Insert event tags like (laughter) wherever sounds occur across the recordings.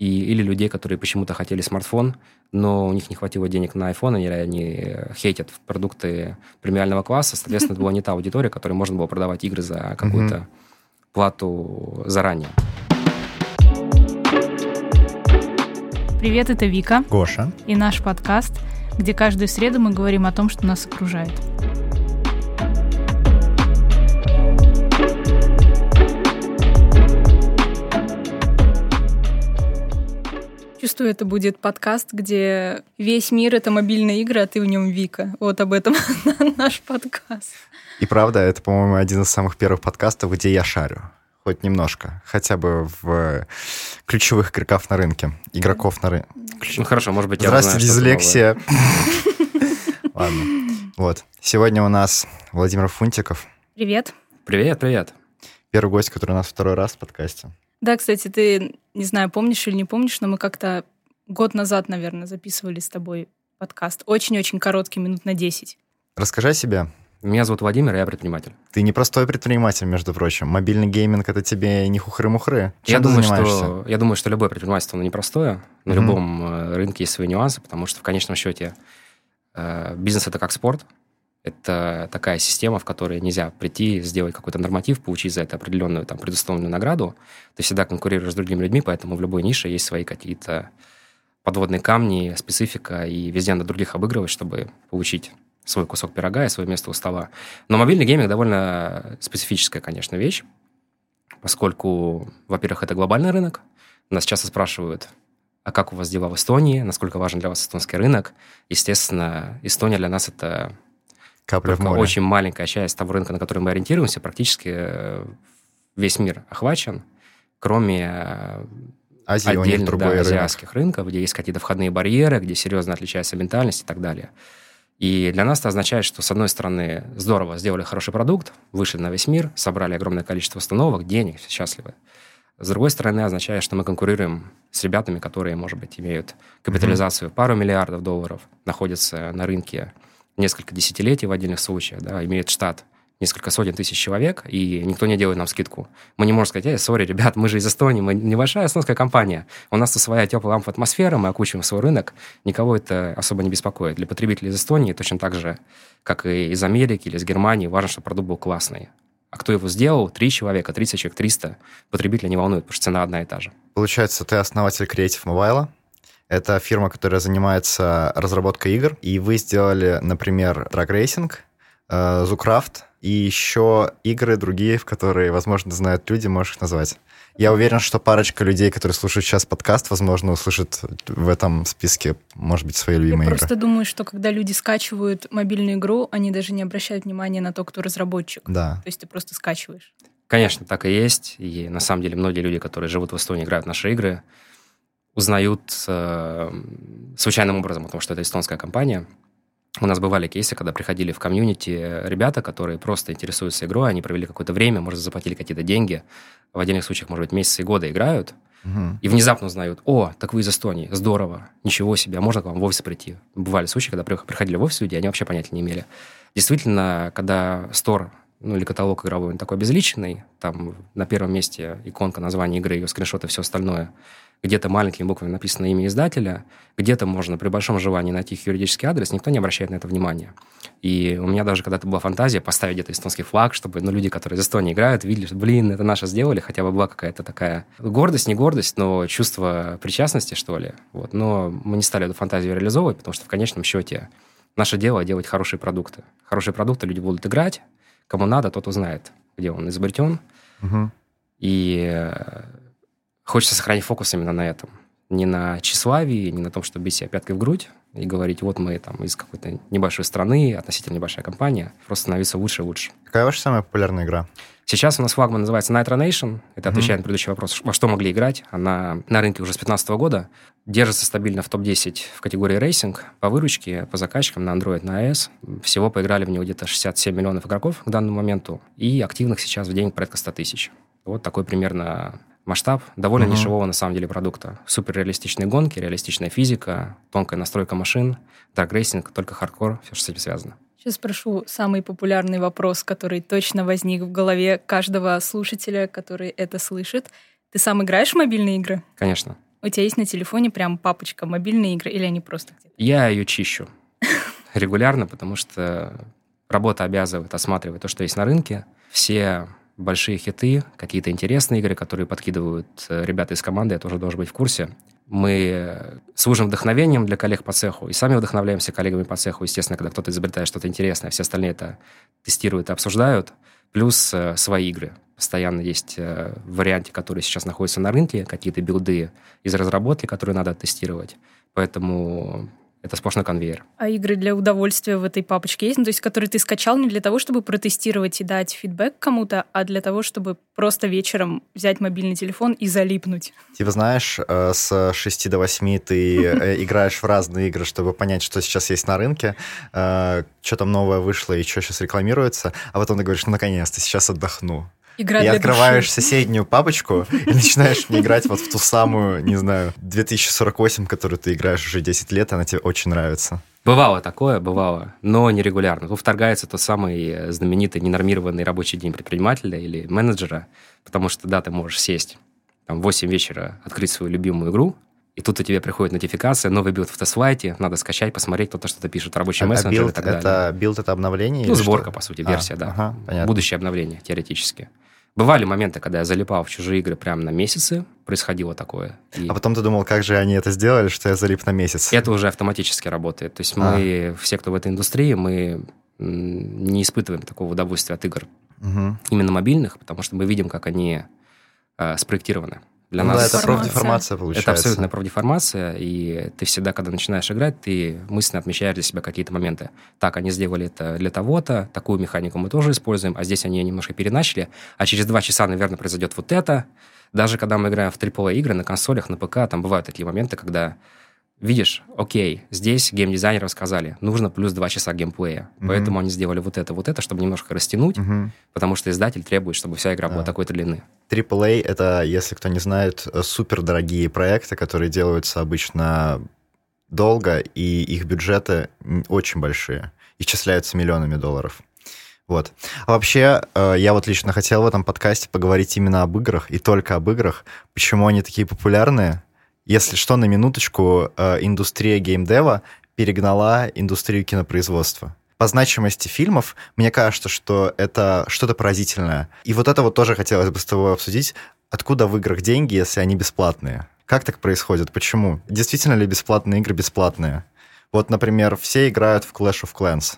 и, или людей, которые почему-то хотели смартфон, но у них не хватило денег на iPhone, или они хейтят продукты премиального класса. Соответственно, это была не та аудитория, которой можно было продавать игры за какую-то плату заранее. Привет, это Вика. Гоша. И наш подкаст, где каждую среду мы говорим о том, что нас окружает. Чувствую, это будет подкаст, где весь мир — это мобильные игры, а ты в нем Вика. Вот об этом (laughs) наш подкаст. И правда, это, по-моему, один из самых первых подкастов, где я шарю. Хоть немножко. Хотя бы в ключевых игроков на рынке. Игроков на рынке. Ну хорошо, может быть, я Здравствуйте, дизлексия. (laughs) Ладно. Вот. Сегодня у нас Владимир Фунтиков. Привет. Привет, привет. Первый гость, который у нас второй раз в подкасте. Да, кстати, ты, не знаю, помнишь или не помнишь, но мы как-то год назад, наверное, записывали с тобой подкаст. Очень-очень короткий, минут на 10. Расскажи о себе. Меня зовут Владимир, я предприниматель. Ты не простой предприниматель, между прочим. Мобильный гейминг — это тебе не хухры-мухры. Чем я, думаю, что, я думаю, что любое предпринимательство оно непростое. На mm-hmm. любом э, рынке есть свои нюансы, потому что в конечном счете э, бизнес — это как спорт — это такая система, в которой нельзя прийти, сделать какой-то норматив, получить за это определенную там, предустановленную награду. Ты всегда конкурируешь с другими людьми, поэтому в любой нише есть свои какие-то подводные камни, специфика, и везде надо других обыгрывать, чтобы получить свой кусок пирога и свое место у стола. Но мобильный гейминг довольно специфическая, конечно, вещь, поскольку, во-первых, это глобальный рынок. Нас часто спрашивают, а как у вас дела в Эстонии, насколько важен для вас эстонский рынок. Естественно, Эстония для нас это Капля в море. очень маленькая часть того рынка, на который мы ориентируемся, практически э, весь мир охвачен, кроме э, Азии, отдельных да, азиатских рынок. рынков, где есть какие-то входные барьеры, где серьезно отличается ментальность и так далее. И для нас это означает, что, с одной стороны, здорово, сделали хороший продукт, вышли на весь мир, собрали огромное количество установок, денег, все счастливы. С другой стороны, означает, что мы конкурируем с ребятами, которые, может быть, имеют капитализацию в пару миллиардов долларов, находятся на рынке несколько десятилетий в отдельных случаях, да, имеет штат несколько сотен тысяч человек, и никто не делает нам скидку. Мы не можем сказать, эй, сори, ребят, мы же из Эстонии, мы небольшая эстонская компания, у нас тут своя теплая лампа атмосфера, мы окучиваем свой рынок, никого это особо не беспокоит. Для потребителей из Эстонии точно так же, как и из Америки или из Германии, важно, чтобы продукт был классный. А кто его сделал? Три человека, 30 человек, 300. Потребителя не волнует, потому что цена одна и та же. Получается, ты основатель Creative Mobile, это фирма, которая занимается разработкой игр. И вы сделали, например, Drag Racing, э, Zoocraft и еще игры другие, в которые, возможно, знают люди, можешь их назвать. Я уверен, что парочка людей, которые слушают сейчас подкаст, возможно, услышат в этом списке, может быть, свои любимые Я игры. просто думаю, что когда люди скачивают мобильную игру, они даже не обращают внимания на то, кто разработчик. Да. То есть ты просто скачиваешь. Конечно, так и есть. И на самом деле многие люди, которые живут в Эстонии, играют в наши игры, узнают э, случайным образом, потому что это эстонская компания. У нас бывали кейсы, когда приходили в комьюнити ребята, которые просто интересуются игрой, они провели какое-то время, может, заплатили какие-то деньги, в отдельных случаях, может быть, месяцы и годы играют, угу. и внезапно узнают, о, так вы из Эстонии, здорово, ничего себе, а можно к вам в офис прийти? Бывали случаи, когда приходили в офис люди, они вообще понятия не имели. Действительно, когда стор ну, или каталог игровой, он такой безличный, там на первом месте иконка, название игры, ее скриншоты, все остальное – где-то маленькими буквами написано имя издателя, где-то можно при большом желании найти их юридический адрес, никто не обращает на это внимания. И у меня даже когда-то была фантазия поставить где-то эстонский флаг, чтобы ну, люди, которые из Эстонии играют, видели, что, блин, это наше сделали, хотя бы была какая-то такая гордость, не гордость, но чувство причастности, что ли. Вот. Но мы не стали эту фантазию реализовывать, потому что в конечном счете наше дело делать хорошие продукты. Хорошие продукты люди будут играть, кому надо, тот узнает, где он изобретен. Угу. И хочется сохранить фокус именно на этом. Не на тщеславии, не на том, чтобы бить себя пяткой в грудь и говорить, вот мы там из какой-то небольшой страны, относительно небольшая компания, просто становиться лучше и лучше. Какая ваша самая популярная игра? Сейчас у нас флагман называется Nitro Nation. Это mm-hmm. отвечает на предыдущий вопрос, во что могли играть. Она на рынке уже с 2015 года. Держится стабильно в топ-10 в категории racing. По выручке, по закачкам на Android, на iOS. Всего поиграли в него где-то 67 миллионов игроков к данному моменту. И активных сейчас в день порядка 100 тысяч. Вот такой примерно масштаб довольно uh-huh. нишевого на самом деле продукта. Суперреалистичные гонки, реалистичная физика, тонкая настройка машин, drag racing, только хардкор, все, что с этим связано. Сейчас спрошу самый популярный вопрос, который точно возник в голове каждого слушателя, который это слышит. Ты сам играешь в мобильные игры? Конечно. У тебя есть на телефоне прям папочка мобильные игры или они просто где-то? Я ее чищу регулярно, потому что работа обязывает осматривать то, что есть на рынке. Все большие хиты, какие-то интересные игры, которые подкидывают э, ребята из команды, я тоже должен быть в курсе. Мы служим вдохновением для коллег по цеху и сами вдохновляемся коллегами по цеху, естественно, когда кто-то изобретает что-то интересное, все остальные это тестируют и обсуждают. Плюс э, свои игры. Постоянно есть э, варианты, которые сейчас находятся на рынке, какие-то билды из разработки, которые надо тестировать. Поэтому это сплошной конвейер. А игры для удовольствия в этой папочке есть? Ну, то есть, которые ты скачал не для того, чтобы протестировать и дать фидбэк кому-то, а для того, чтобы просто вечером взять мобильный телефон и залипнуть? Типа, знаешь, э, с 6 до 8 ты э, (laughs) играешь в разные игры, чтобы понять, что сейчас есть на рынке, э, что там новое вышло и что сейчас рекламируется, а потом ты говоришь, ну, наконец-то, сейчас отдохну. Игра и открываешь души. соседнюю папочку и начинаешь не играть вот в ту самую, не знаю, 2048, которую ты играешь уже 10 лет, она тебе очень нравится. Бывало такое, бывало, но нерегулярно. Тут вторгается тот самый знаменитый ненормированный рабочий день предпринимателя или менеджера, потому что, да, ты можешь сесть там, в 8 вечера, открыть свою любимую игру, и тут у тебя приходит нотификация, новый build в TestFlight е, надо скачать, посмотреть, кто-то что-то пишет, рабочий А мессенджер build и так далее. это, build это обновление? Ну, сборка, что? по сути, А, версия, да. ага, понятно. Будущее обновление, теоретически. Бывали моменты, когда я залипал в чужие игры прямо на месяцы, происходило такое. И А потом ты думал, как же они это сделали, что я залип на месяц? это уже автоматически работает. То есть мы, все, кто в этой индустрии, мы не испытываем такого удовольствия от игр Мгм. именно мобильных, потому что мы видим, как они э, спроектированы. Для Ну нас да, это профдеформация получается. это абсолютная профдеформация, и ты всегда, когда начинаешь играть, ты мысленно отмечаешь для себя какие-то моменты. Так, они сделали это для того-то, такую механику мы тоже используем, а здесь они ее немножко переначали, а через два часа, наверное, произойдет вот это. Даже когда мы играем в AAA игры на консолях, на ПК, там бывают такие моменты, когда видишь, окей, здесь геймдизайнеры сказали, нужно плюс два часа геймплея, Мгм. поэтому они сделали вот это, вот это, чтобы немножко растянуть, Мгм. потому что издатель требует, чтобы вся игра была Да. такой-то длины. AAA — это, если кто не знает, супер дорогие проекты, которые делаются обычно долго, и их бюджеты очень большие, исчисляются миллионами долларов. Вот. А вообще, э, я вот лично хотел в этом подкасте поговорить именно об играх, и только об играх. Почему они такие популярные? Если что, на минуточку, э, индустрия геймдева перегнала индустрию кинопроизводства. По значимости фильмов, мне кажется, что это что-то поразительное. И вот это вот тоже хотелось бы с тобой обсудить. Откуда в играх деньги, если они бесплатные? Как так происходит? Почему? Действительно ли бесплатные игры бесплатные? Вот, например, все играют в Clash of Clans.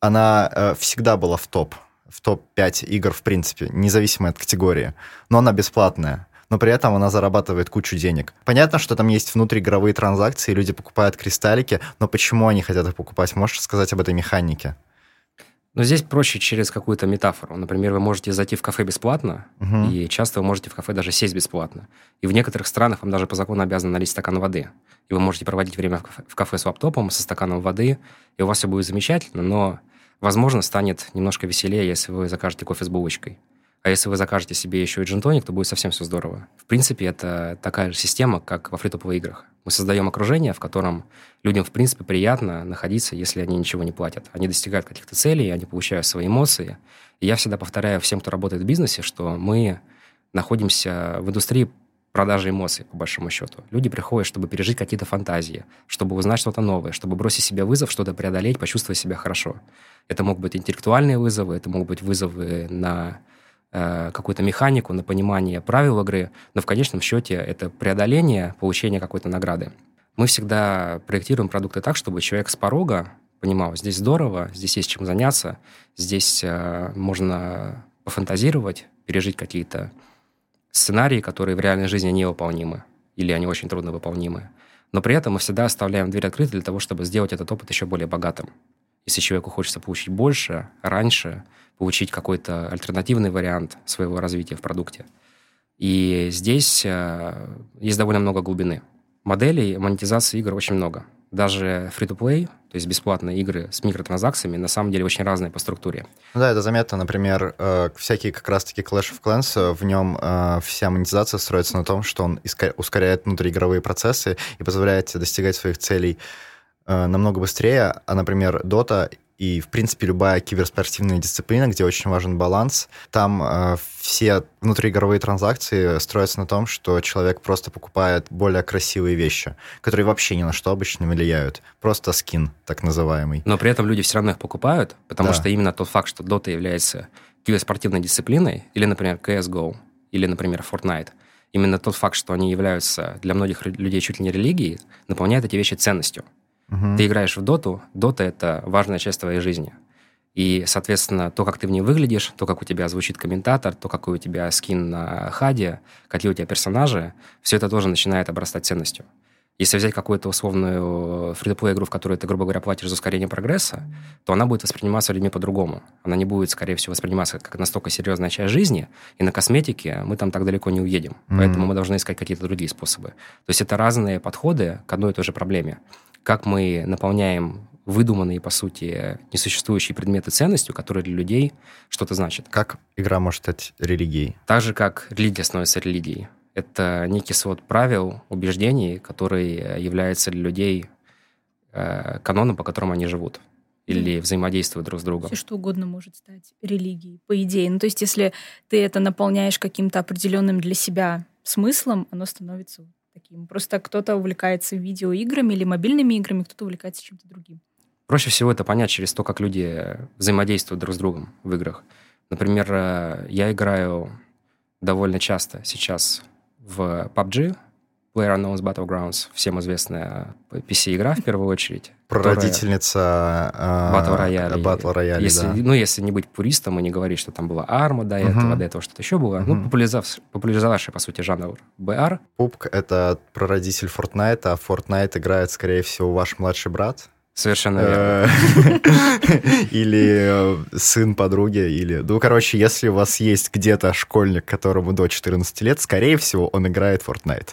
Она э, всегда была в топ, в топ-5 игр, в принципе, независимо от категории. Но она бесплатная. Но при этом она зарабатывает кучу денег. Понятно, что там есть внутриигровые транзакции, люди покупают кристаллики, но почему они хотят их покупать? Можешь сказать об этой механике? Но здесь проще через какую-то метафору. Например, вы можете зайти в кафе бесплатно, Мгм. и часто вы можете в кафе даже сесть бесплатно. И в некоторых странах вам даже по закону обязаны налить стакан воды. И вы можете проводить время в кафе, в кафе с лаптопом, со стаканом воды, и у вас все будет замечательно, но, возможно, станет немножко веселее, если вы закажете кофе с булочкой. А если вы закажете себе еще и джин-тоник, то будет совсем все здорово. В принципе, это такая же система, как во фритуповых играх. Мы создаем окружение, в котором людям, в принципе, приятно находиться, если они ничего не платят. Они достигают каких-то целей, они получают свои эмоции. И я всегда повторяю всем, кто работает в бизнесе, что мы находимся в индустрии продажи эмоций, по большому счету. Люди приходят, чтобы пережить какие-то фантазии, чтобы узнать что-то новое, чтобы бросить себе вызов, что-то преодолеть, почувствовать себя хорошо. Это могут быть интеллектуальные вызовы, это могут быть вызовы на какую-то механику, на понимание правил игры, но в конечном счете это преодоление, получение какой-то награды. Мы всегда проектируем продукты так, чтобы человек с порога понимал, здесь здорово, здесь есть чем заняться, здесь э, можно пофантазировать, пережить какие-то сценарии, которые в реальной жизни невыполнимы или они очень трудно выполнимы. Но при этом мы всегда оставляем дверь открытой для того, чтобы сделать этот опыт еще более богатым. Если человеку хочется получить больше, раньше, получить какой-то альтернативный вариант своего развития в продукте. И здесь э, есть довольно много глубины. Моделей монетизации игр очень много. Даже free-to-play, то есть бесплатные игры с микротранзакциями, на самом деле очень разные по структуре. Ну да, это заметно. Например, э, всякие как раз-таки Clash of Clans, э, в нем вся монетизация строится на том, что он ускоряет внутриигровые процессы и позволяет достигать своих целей намного быстрее. А, например, Dota и, в принципе, любая киберспортивная дисциплина, где очень важен баланс, там э, все внутриигровые транзакции строятся на том, что человек просто покупает более красивые вещи, которые вообще ни на что обычно не влияют. Просто скин, так называемый. Но при этом люди все равно их покупают, потому Да. что именно тот факт, что Dota является киберспортивной дисциплиной, или, например, CSGO, или, например, Fortnite, именно тот факт, что они являются для многих людей чуть ли не религией, наполняет эти вещи ценностью. Мгм. Ты играешь в доту, дота — это важная часть твоей жизни. И, соответственно, то, как ты в ней выглядишь, то, как у тебя звучит комментатор, то, какой у тебя скин на хаде, какие у тебя персонажи, все это тоже начинает обрастать ценностью. Если взять какую-то условную фри игру, в которой ты, грубо говоря, платишь за ускорение прогресса, то она будет восприниматься людьми по-другому. Она не будет, скорее всего, восприниматься как настолько серьезная часть жизни, и на косметике мы там так далеко не уедем. Мгм. Поэтому мы должны искать какие-то другие способы. То есть это разные подходы к одной и той же проблеме. Как мы наполняем выдуманные, по сути, несуществующие предметы ценностью, которые для людей что-то значат. Как игра может стать религией? Так же, как религия становится религией. Это некий свод правил, убеждений, который э, является для людей э, каноном, по которому они живут или взаимодействуют друг с другом. Все что угодно может стать религией, по идее. Ну, то есть, если ты это наполняешь каким-то определенным для себя смыслом, оно становится таким. Просто кто-то увлекается видеоиграми или мобильными играми, кто-то увлекается чем-то другим. Проще всего это понять через то, как люди взаимодействуют друг с другом в играх. Например, э, я играю довольно часто сейчас в PUBG, PlayerUnknown's Battlegrounds, всем известная PC-игра в первую очередь. Прародительница э, Батл рояли. Батл рояли, если, да. Ну, если не быть пуристом и не говорить, что там была арма до этого, до этого что-то еще было. Ну, Мгм. популяризовавший, популяризовавший, по сути, жанр БР. Пупк — это прародитель Fortnite, а Fortnite играет, скорее всего, ваш младший брат. Совершенно верно. Э, (laughs) Или э, сын подруги, или... Ну, короче, если у вас есть где-то школьник, которому до 14 лет, скорее всего, он играет Fortnite.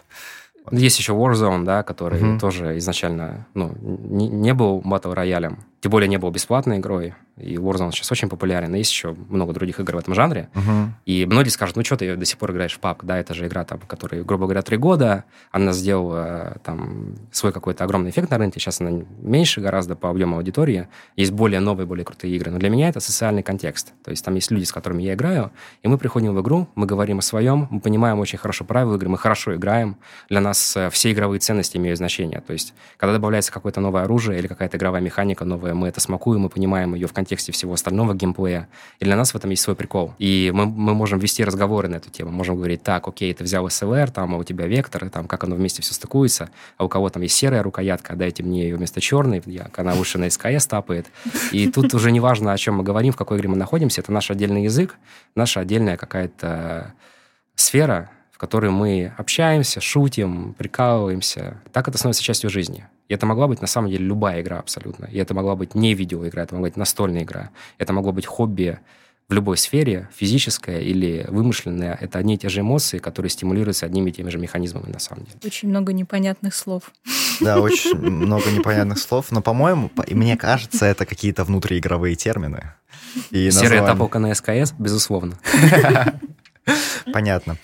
Есть еще Warzone, да, который Мгм. тоже изначально ну, не, не был батл роялем, тем более не был бесплатной игрой, и Warzone сейчас очень популярен, и есть еще много других игр в этом жанре, Мгм. и многие скажут, ну что ты до сих пор играешь в PUBG, да, это же игра, там, которая, грубо говоря, три года, она сделала там свой какой-то огромный эффект на рынке, сейчас она меньше гораздо по объему аудитории, есть более новые, более крутые игры, но для меня это социальный контекст, то есть там есть люди, с которыми я играю, и мы приходим в игру, мы говорим о своем, мы понимаем очень хорошо правила игры, мы хорошо играем, для нас э, все игровые ценности имеют значение, то есть когда добавляется какое-то новое оружие или какая-то игровая механика новая, мы это смакуем, мы понимаем ее в контексте всего остального геймплея, и для нас в этом есть свой прикол. И мы, мы можем вести разговоры на эту тему, можем говорить, так, окей, ты взял SLR, там, а у тебя вектор, там, как оно вместе все стыкуется, а у кого там есть серая рукоятка, дайте мне ее вместо черной, я, она лучше на СКС тапает. И тут уже не важно, о чем мы говорим, в какой игре мы находимся, это наш отдельный язык, наша отдельная какая-то сфера, в которой мы общаемся, шутим, прикалываемся. Так это становится частью жизни. И это могла быть на самом деле любая игра абсолютно. И это могла быть не видеоигра, это могла быть настольная игра. Это могло быть хобби в любой сфере, физическое или вымышленное. Это одни и те же эмоции, которые стимулируются одними и теми же механизмами на самом деле. Очень много непонятных слов. Да, очень много непонятных слов, но, по-моему, мне кажется, это какие-то внутриигровые термины. И названия. тапалка на СКС, безусловно. Понятно.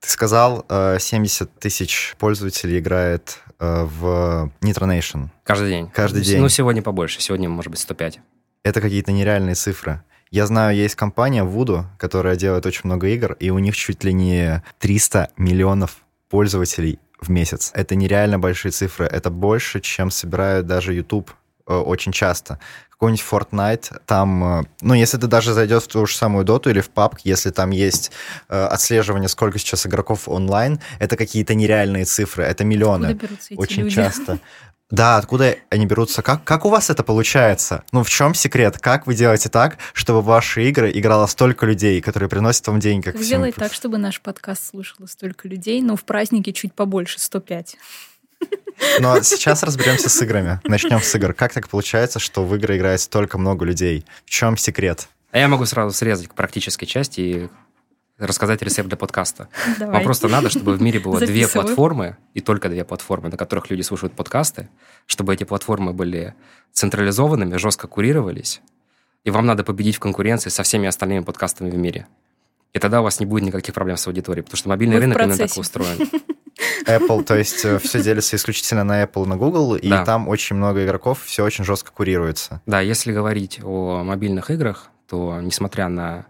Ты сказал, э, 70 тысяч пользователей играет э, в Nitro Nation. Каждый день. Каждый день. Ну, сегодня побольше. Сегодня, может быть, 105. Это какие-то нереальные цифры. Я знаю, есть компания Voodoo, которая делает очень много игр, и у них чуть ли не 300 миллионов пользователей в месяц. Это нереально большие цифры. Это больше, чем собирает даже YouTube э, очень часто. Какой-нибудь Fortnite, там, э, ну, если ты даже зайдешь в ту же самую доту или в PUBG, если там есть э, отслеживание, сколько сейчас игроков онлайн, это какие-то нереальные цифры, это миллионы. Очень люди? часто. Да, откуда они берутся? Как, как у вас это получается? Ну, в чем секрет? Как вы делаете так, чтобы в ваши игры играло столько людей, которые приносят вам деньги? Как Как сделать так, чтобы наш подкаст слушало столько людей, но в празднике чуть побольше, 105. Но сейчас разберемся с играми. Начнем с игр. Как так получается, что в игры играет столько много людей? В чем секрет? А я могу сразу срезать к практической части и рассказать рецепт для подкаста. Давай. Вам просто надо, чтобы в мире было две платформы, и только две платформы, на которых люди слушают подкасты, чтобы эти платформы были централизованными, жестко курировались, и вам надо победить в конкуренции со всеми остальными подкастами в мире. И тогда у вас не будет никаких проблем с аудиторией, потому что мобильный Мы в рынок именно так устроен. Apple, то есть э, все делится исключительно на Apple, на Google, и Да. там очень много игроков, все очень жестко курируется. Да, если говорить о мобильных играх, то несмотря на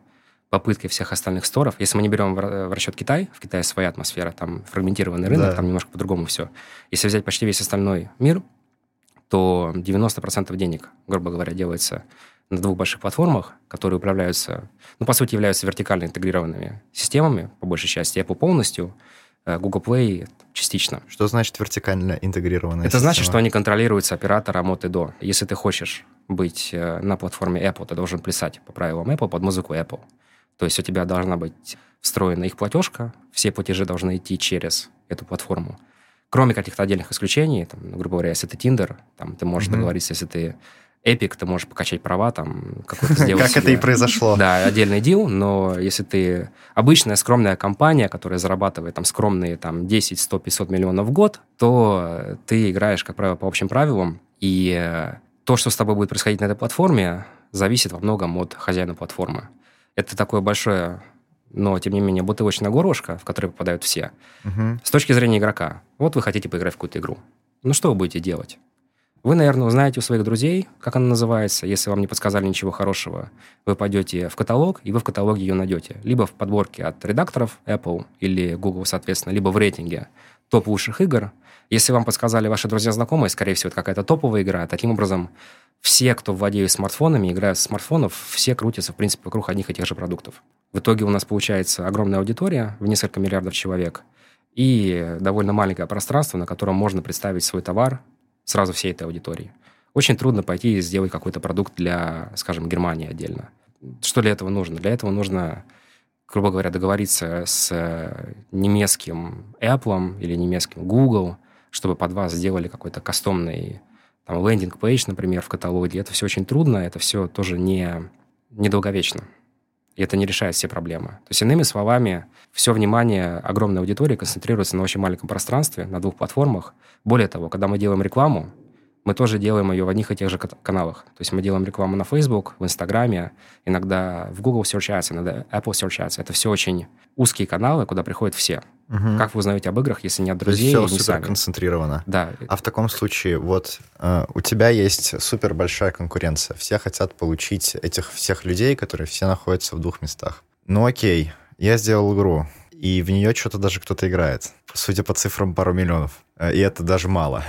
попытки всех остальных сторов, если мы не берем в ра- в расчет Китай, в Китае своя атмосфера, там фрагментированный рынок, Да. там немножко по-другому все. Если взять почти весь остальной мир, то 90% денег, грубо говоря, делается на двух больших платформах, которые управляются, ну, по сути, являются вертикально интегрированными системами, по большей части, Apple полностью, Google Play частично. Что значит вертикально интегрированная Это значит, система? что они контролируются оператором от и до. Если ты хочешь быть э, на платформе Apple, ты должен плясать по правилам Apple под музыку Apple. То есть у тебя должна быть встроена их платежка, все платежи должны идти через эту платформу. Кроме каких-то отдельных исключений, там, грубо говоря, если ты Tinder, там, ты можешь Мгм. договориться, если ты Epic, ты можешь покачать права, там, какой-то (laughs) сделать Как это и произошло. да, отдельный дил, но если ты обычная скромная компания, которая зарабатывает там скромные там 10, 100, 500 миллионов в год, то ты играешь, как правило, по общим правилам, и э, то, что с тобой будет происходить на этой платформе, зависит во многом от хозяина платформы. Это такое большое, но, тем не менее, бутылочное горлышко, в которое попадают все. Мгм. С точки зрения игрока, вот вы хотите поиграть в какую-то игру. Ну, что вы будете делать? Вы, наверное, узнаете у своих друзей, как она называется. Если вам не подсказали ничего хорошего, вы пойдете в каталог, и вы в каталоге ее найдете. Либо в подборке от редакторов Apple или Google, соответственно, либо в рейтинге топ лучших игр. Если вам подсказали ваши друзья-знакомые, скорее всего, это какая-то топовая игра. Таким образом, все, кто владеет смартфонами, играют с смартфонов, все крутятся, в принципе, вокруг одних и тех же продуктов. В итоге у нас получается огромная аудитория в несколько миллиардов человек и довольно маленькое пространство, на котором можно представить свой товар сразу всей этой аудитории. Очень трудно пойти и сделать какой-то продукт для, скажем, Германии отдельно. Что для этого нужно? Для этого нужно, грубо говоря, договориться с э, немецким Apple или немецким Google, чтобы под вас сделали какой-то кастомный там, лендинг-пейдж, например, в каталоге. Это все очень трудно, это все тоже не, недолговечно. И это не решает все проблемы. То есть, иными словами, все внимание огромной аудитории концентрируется на очень маленьком пространстве, на двух платформах. Более того, когда мы делаем рекламу, мы тоже делаем ее в одних и тех же каналах. То есть мы делаем рекламу на Facebook, в Инстаграме, иногда в Google Search Ads, иногда Apple Search Ads. Это все очень узкие каналы, куда приходят все. Мгм. Как вы узнаете об играх, если нет То есть друзей все супер сами? концентрировано. Да, А в таком случае, вот э, у тебя есть супер большая конкуренция. Все хотят получить этих всех людей, которые все находятся в двух местах. Ну окей, я сделал игру, и в нее что-то даже кто-то играет. Судя по цифрам, пару миллионов. Э, И это даже мало.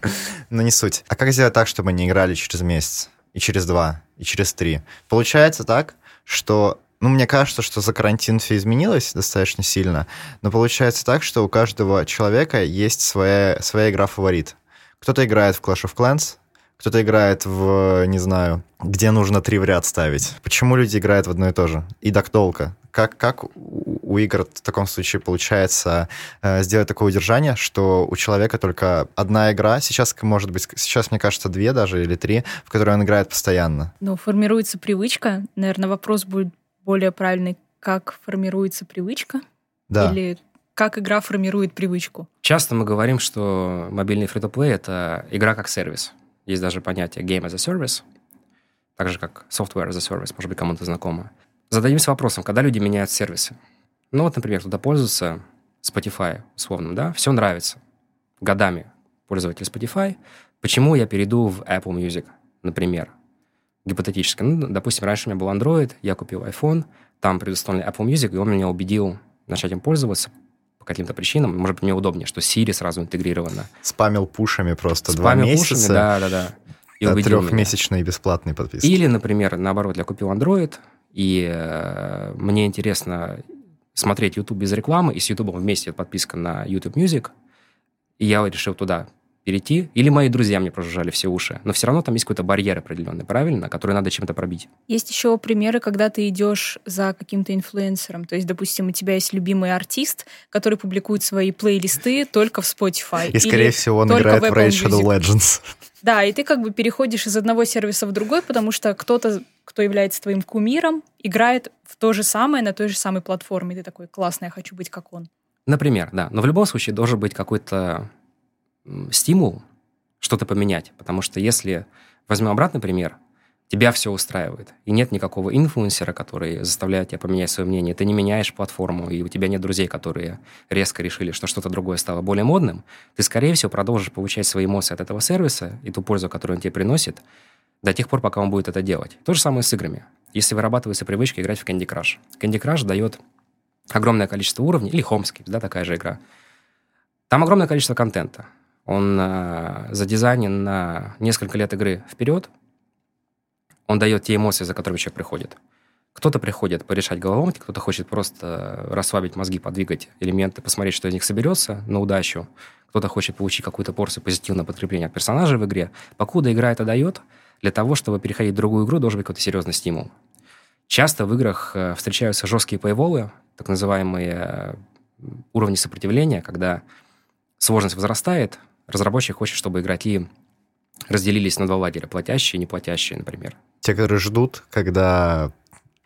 (laughs) Но не суть. А как сделать так, чтобы они играли через месяц, и через два, и через три? Получается так, что ну, мне кажется, что за карантин все изменилось достаточно сильно, но получается так, что у каждого человека есть своя, своя игра-фаворит. Кто-то играет в Clash of Clans, кто-то играет в, не знаю, где нужно три в ряд ставить. Почему люди играют в одно и то же? И так долго. Как, как у игр в таком случае получается э, сделать такое удержание, что у человека только одна игра, сейчас, может быть, сейчас, мне кажется, две даже или три, в которые он играет постоянно. Ну, формируется привычка. Наверное, вопрос будет более правильный. Как формируется привычка? Да. Или как игра формирует привычку? Часто мы говорим, что мобильный фри-то-плей — это игра как сервис. Есть даже понятие game as a service, так же как software as a service, может быть, кому-то знакомо. Зададимся вопросом, когда люди меняют сервисы. Ну вот, например, туда пользуются Spotify условным, да, все нравится. Годами пользователь Spotify. Почему я перейду в Apple Music, например? Гипотетически. Ну, допустим, раньше у меня был Android, я купил iPhone, там предустановлен Apple Music, и он меня убедил начать им пользоваться по каким-то причинам. Может быть, мне удобнее, что Siri сразу интегрирована. Спамил пушами просто два Спамил месяца. пушами, да, да, да. И Да, трехмесячной бесплатной подписки. Или, например, наоборот, я купил Android, и э, мне интересно смотреть YouTube без рекламы, и с YouTube вместе подписка на YouTube Music, и я решил туда перейти. Или мои друзья мне прожужжали все уши. Но все равно там есть какой-то барьер определенный, правильно, который надо чем-то пробить. Есть еще примеры, когда ты идешь за каким-то инфлюенсером. То есть, допустим, у тебя есть любимый артист, который публикует свои плейлисты только в Spotify. И, скорее Или всего, он только играет в Raid Shadow. Legends. Да, и ты как бы переходишь из одного сервиса в другой, потому что кто-то, кто является твоим кумиром, играет в то же самое на той же самой платформе. И ты такой, классно, я хочу быть как он. Например, да. Но в любом случае должен быть какой-то стимул что-то поменять. Потому что если, возьмем обратный пример, тебя все устраивает. И нет никакого инфлюенсера, который заставляет тебя поменять свое мнение. Ты не меняешь платформу, и у тебя нет друзей, которые резко решили, что что-то другое стало более модным. Ты, скорее всего, продолжишь получать свои эмоции от этого сервиса и ту пользу, которую он тебе приносит, до тех пор, пока он будет это делать. То же самое с играми. Если вырабатывается привычка играть в Candy Crush. Candy Crush дает огромное количество уровней, или Homescape, да, такая же игра. Там огромное количество контента. Он э, задизайнен на несколько лет игры вперед, он дает те эмоции, за которыми человек приходит. Кто-то приходит порешать головоломки, кто-то хочет просто расслабить мозги, подвигать элементы, посмотреть, что из них соберется на удачу. Кто-то хочет получить какую-то порцию позитивного подкрепления от персонажей в игре. Покуда игра это дает, для того, чтобы переходить в другую игру, должен быть какой-то серьезный стимул. Часто в играх э, встречаются жесткие пейволы, так называемые э, уровни сопротивления, когда сложность возрастает, разработчик хочет, чтобы игроки разделились на два лагеря, платящие и неплатящие, например. Те, которые ждут, когда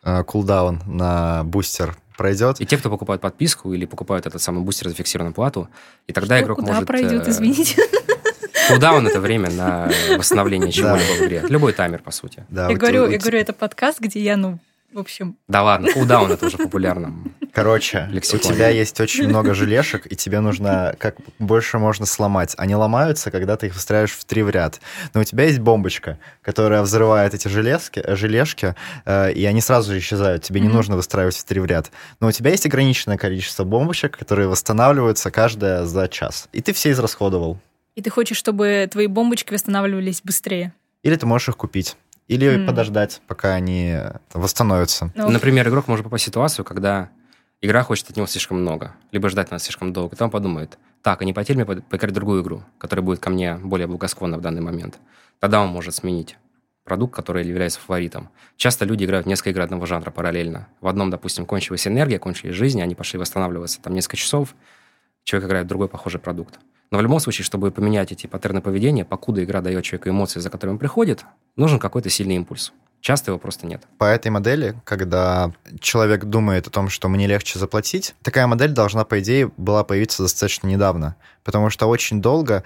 э, кулдаун на бустер пройдет. И те, кто покупают подписку или покупают этот самый бустер за фиксированную плату, и тогда Что, игрок куда может... пройдет, э, извините? Кулдаун — это время на восстановление чего-либо в игре. Любой таймер, по сути. Да, я, говорю, я говорю, это подкаст, где я, ну, в общем... Да ладно, кулдаун — это уже популярно. Короче, лексиконе. у тебя есть очень много желешек, и тебе нужно как больше можно сломать. Они ломаются, когда ты их выстраиваешь в три в ряд. Но у тебя есть бомбочка, которая взрывает эти железки, э, желешки, э, и они сразу же исчезают. Тебе mm-hmm. не нужно выстраивать в три в ряд. Но у тебя есть ограниченное количество бомбочек, которые восстанавливаются каждая за час. И ты все израсходовал. И ты хочешь, чтобы твои бомбочки восстанавливались быстрее? Или ты можешь их купить. Или mm. подождать, пока они восстановятся. Ну, Например, игрок может попасть в ситуацию, когда игра хочет от него слишком много, либо ждать нас слишком долго. Там подумает, так, а не потерь мне поиграть другую игру, которая будет ко мне более благосклонна в данный момент. Тогда он может сменить продукт, который является фаворитом. Часто люди играют несколько игр одного жанра параллельно. В одном, допустим, кончилась энергия, кончились жизни, они пошли восстанавливаться там несколько часов, человек играет другой похожий продукт. Но в любом случае, чтобы поменять эти паттерны поведения, покуда игра дает человеку эмоции, за которыми он приходит, нужен какой-то сильный импульс. Часто его просто нет. По этой модели, когда человек думает о том, что мне легче заплатить, такая модель должна, по идее, была появиться достаточно недавно. Потому что очень долго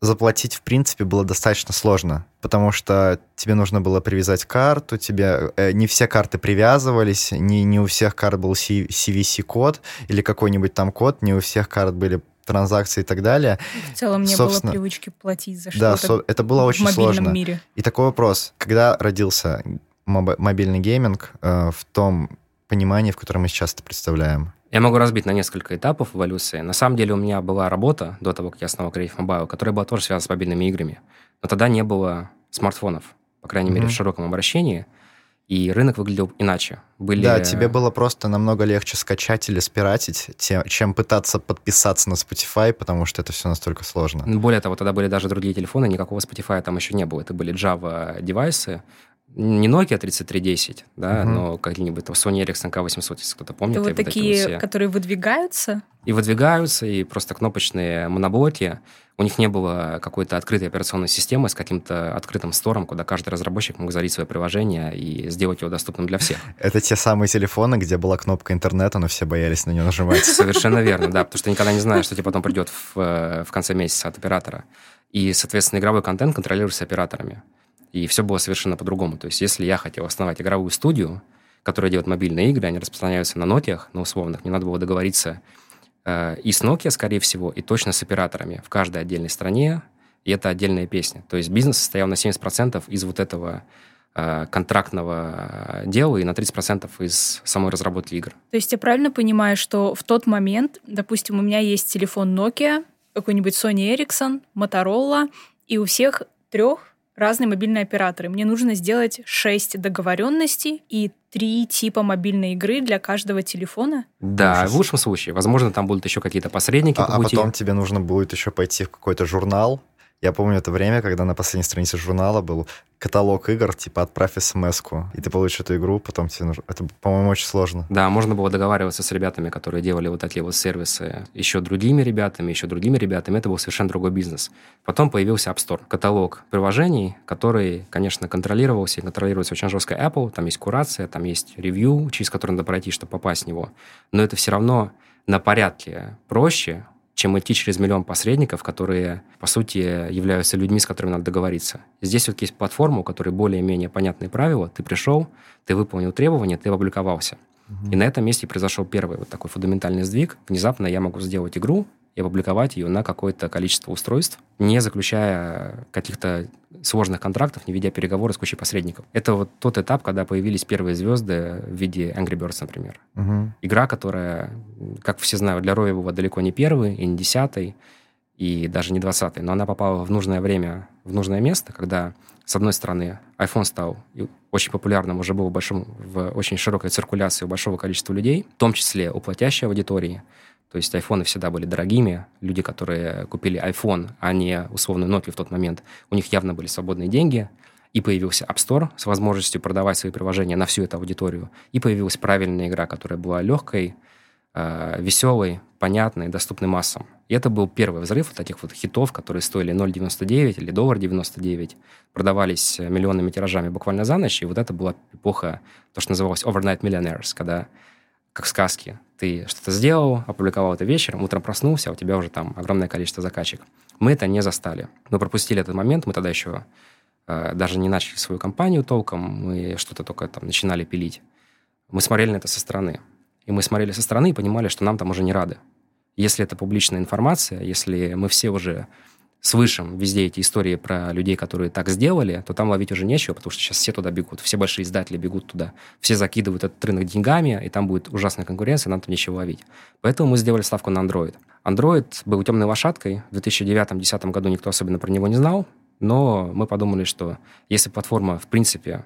заплатить, в принципе, было достаточно сложно, потому что тебе нужно было привязать карту, тебе э, не все карты привязывались, не, не у всех карт был CVC-код или какой-нибудь там код, не у всех карт были транзакции и так далее. В целом не Собственно, было привычки платить за что-то. Да, со- это было очень в сложно. мире. И такой вопрос, когда родился моб- мобильный гейминг э, в том понимании, в котором мы сейчас это представляем? Я могу разбить на несколько этапов эволюции. На самом деле у меня была работа до того, как я основал Creative Mobile, которая была тоже связана с мобильными играми. Но тогда не было смартфонов, по крайней mm-hmm. мере, в широком обращении и рынок выглядел иначе. Были... Да, тебе было просто намного легче скачать или спиратить, чем пытаться подписаться на Spotify, потому что это все настолько сложно. Более того, тогда были даже другие телефоны, никакого Spotify там еще не было. Это были Java девайсы, не Nokia 3310, да, угу. но какие-нибудь там Sony Ericsson K800, если кто-то помнит. Это вот такие, вот которые выдвигаются? И выдвигаются, и просто кнопочные моноблоки. У них не было какой-то открытой операционной системы с каким-то открытым стором, куда каждый разработчик мог залить свое приложение и сделать его доступным для всех. (laughs) Это те самые телефоны, где была кнопка интернета, но все боялись на нее нажимать. (laughs) Совершенно верно, да, потому что никогда не знаешь, что тебе потом придет э, в конце месяца от оператора. И, соответственно, игровой контент контролируется операторами. И все было совершенно по-другому. То есть, если я хотел основать игровую студию, которая делает мобильные игры, они распространяются на нотиях, на условных, мне надо было договориться э, и с Nokia, скорее всего, и точно с операторами в каждой отдельной стране, и это отдельная песня. То есть бизнес состоял на 70% из вот этого э, контрактного дела и на 30% из самой разработки игр. То есть я правильно понимаю, что в тот момент, допустим, у меня есть телефон Nokia, какой-нибудь Sony Ericsson, Motorola, и у всех трех разные мобильные операторы. Мне нужно сделать 6 договоренностей и три типа мобильной игры для каждого телефона. Да, в лучшем случае. Возможно, там будут еще какие-то посредники а, по пути. А потом тебе нужно будет еще пойти в какой-то журнал, я помню это время, когда на последней странице журнала был каталог игр, типа «Отправь смс и ты получишь эту игру, потом тебе нужно... Это, по-моему, очень сложно. Да, можно было договариваться с ребятами, которые делали вот такие вот сервисы, еще другими ребятами, еще другими ребятами. Это был совершенно другой бизнес. Потом появился App Store, каталог приложений, который, конечно, контролировался и контролируется очень жестко Apple. Там есть курация, там есть ревью, через который надо пройти, чтобы попасть в него. Но это все равно на порядке проще, чем идти через миллион посредников, которые, по сути, являются людьми, с которыми надо договориться. Здесь вот есть платформа, у которой более-менее понятные правила. Ты пришел, ты выполнил требования, ты опубликовался. И на этом месте произошел первый вот такой фундаментальный сдвиг. Внезапно я могу сделать игру и опубликовать ее на какое-то количество устройств, не заключая каких-то сложных контрактов, не ведя переговоры с кучей посредников. Это вот тот этап, когда появились первые звезды в виде Angry Birds, например. Угу. Игра, которая, как все знают, для была далеко не первый и не десятый, и даже не двадцатый, но она попала в нужное время, в нужное место, когда, с одной стороны, iPhone стал очень популярным, уже был в, большом, в очень широкой циркуляции у большого количества людей, в том числе у платящей аудитории, то есть айфоны всегда были дорогими. Люди, которые купили iPhone, а не условную Nokia в тот момент, у них явно были свободные деньги. И появился App Store с возможностью продавать свои приложения на всю эту аудиторию. И появилась правильная игра, которая была легкой, э, веселой, понятной, доступной массам. И это был первый взрыв вот таких вот хитов, которые стоили 0,99 или доллар 99, продавались миллионными тиражами буквально за ночь. И вот это была эпоха, то, что называлось Overnight Millionaires, когда как сказки. Ты что-то сделал, опубликовал это вечером, утром проснулся, а у тебя уже там огромное количество заказчик. Мы это не застали. Мы пропустили этот момент, мы тогда еще э, даже не начали свою компанию толком, мы что-то только там начинали пилить. Мы смотрели на это со стороны. И мы смотрели со стороны и понимали, что нам там уже не рады. Если это публичная информация, если мы все уже слышим везде эти истории про людей, которые так сделали, то там ловить уже нечего, потому что сейчас все туда бегут, все большие издатели бегут туда, все закидывают этот рынок деньгами, и там будет ужасная конкуренция, нам там нечего ловить. Поэтому мы сделали ставку на Android. Android был темной лошадкой, в 2009-2010 году никто особенно про него не знал, но мы подумали, что если платформа, в принципе,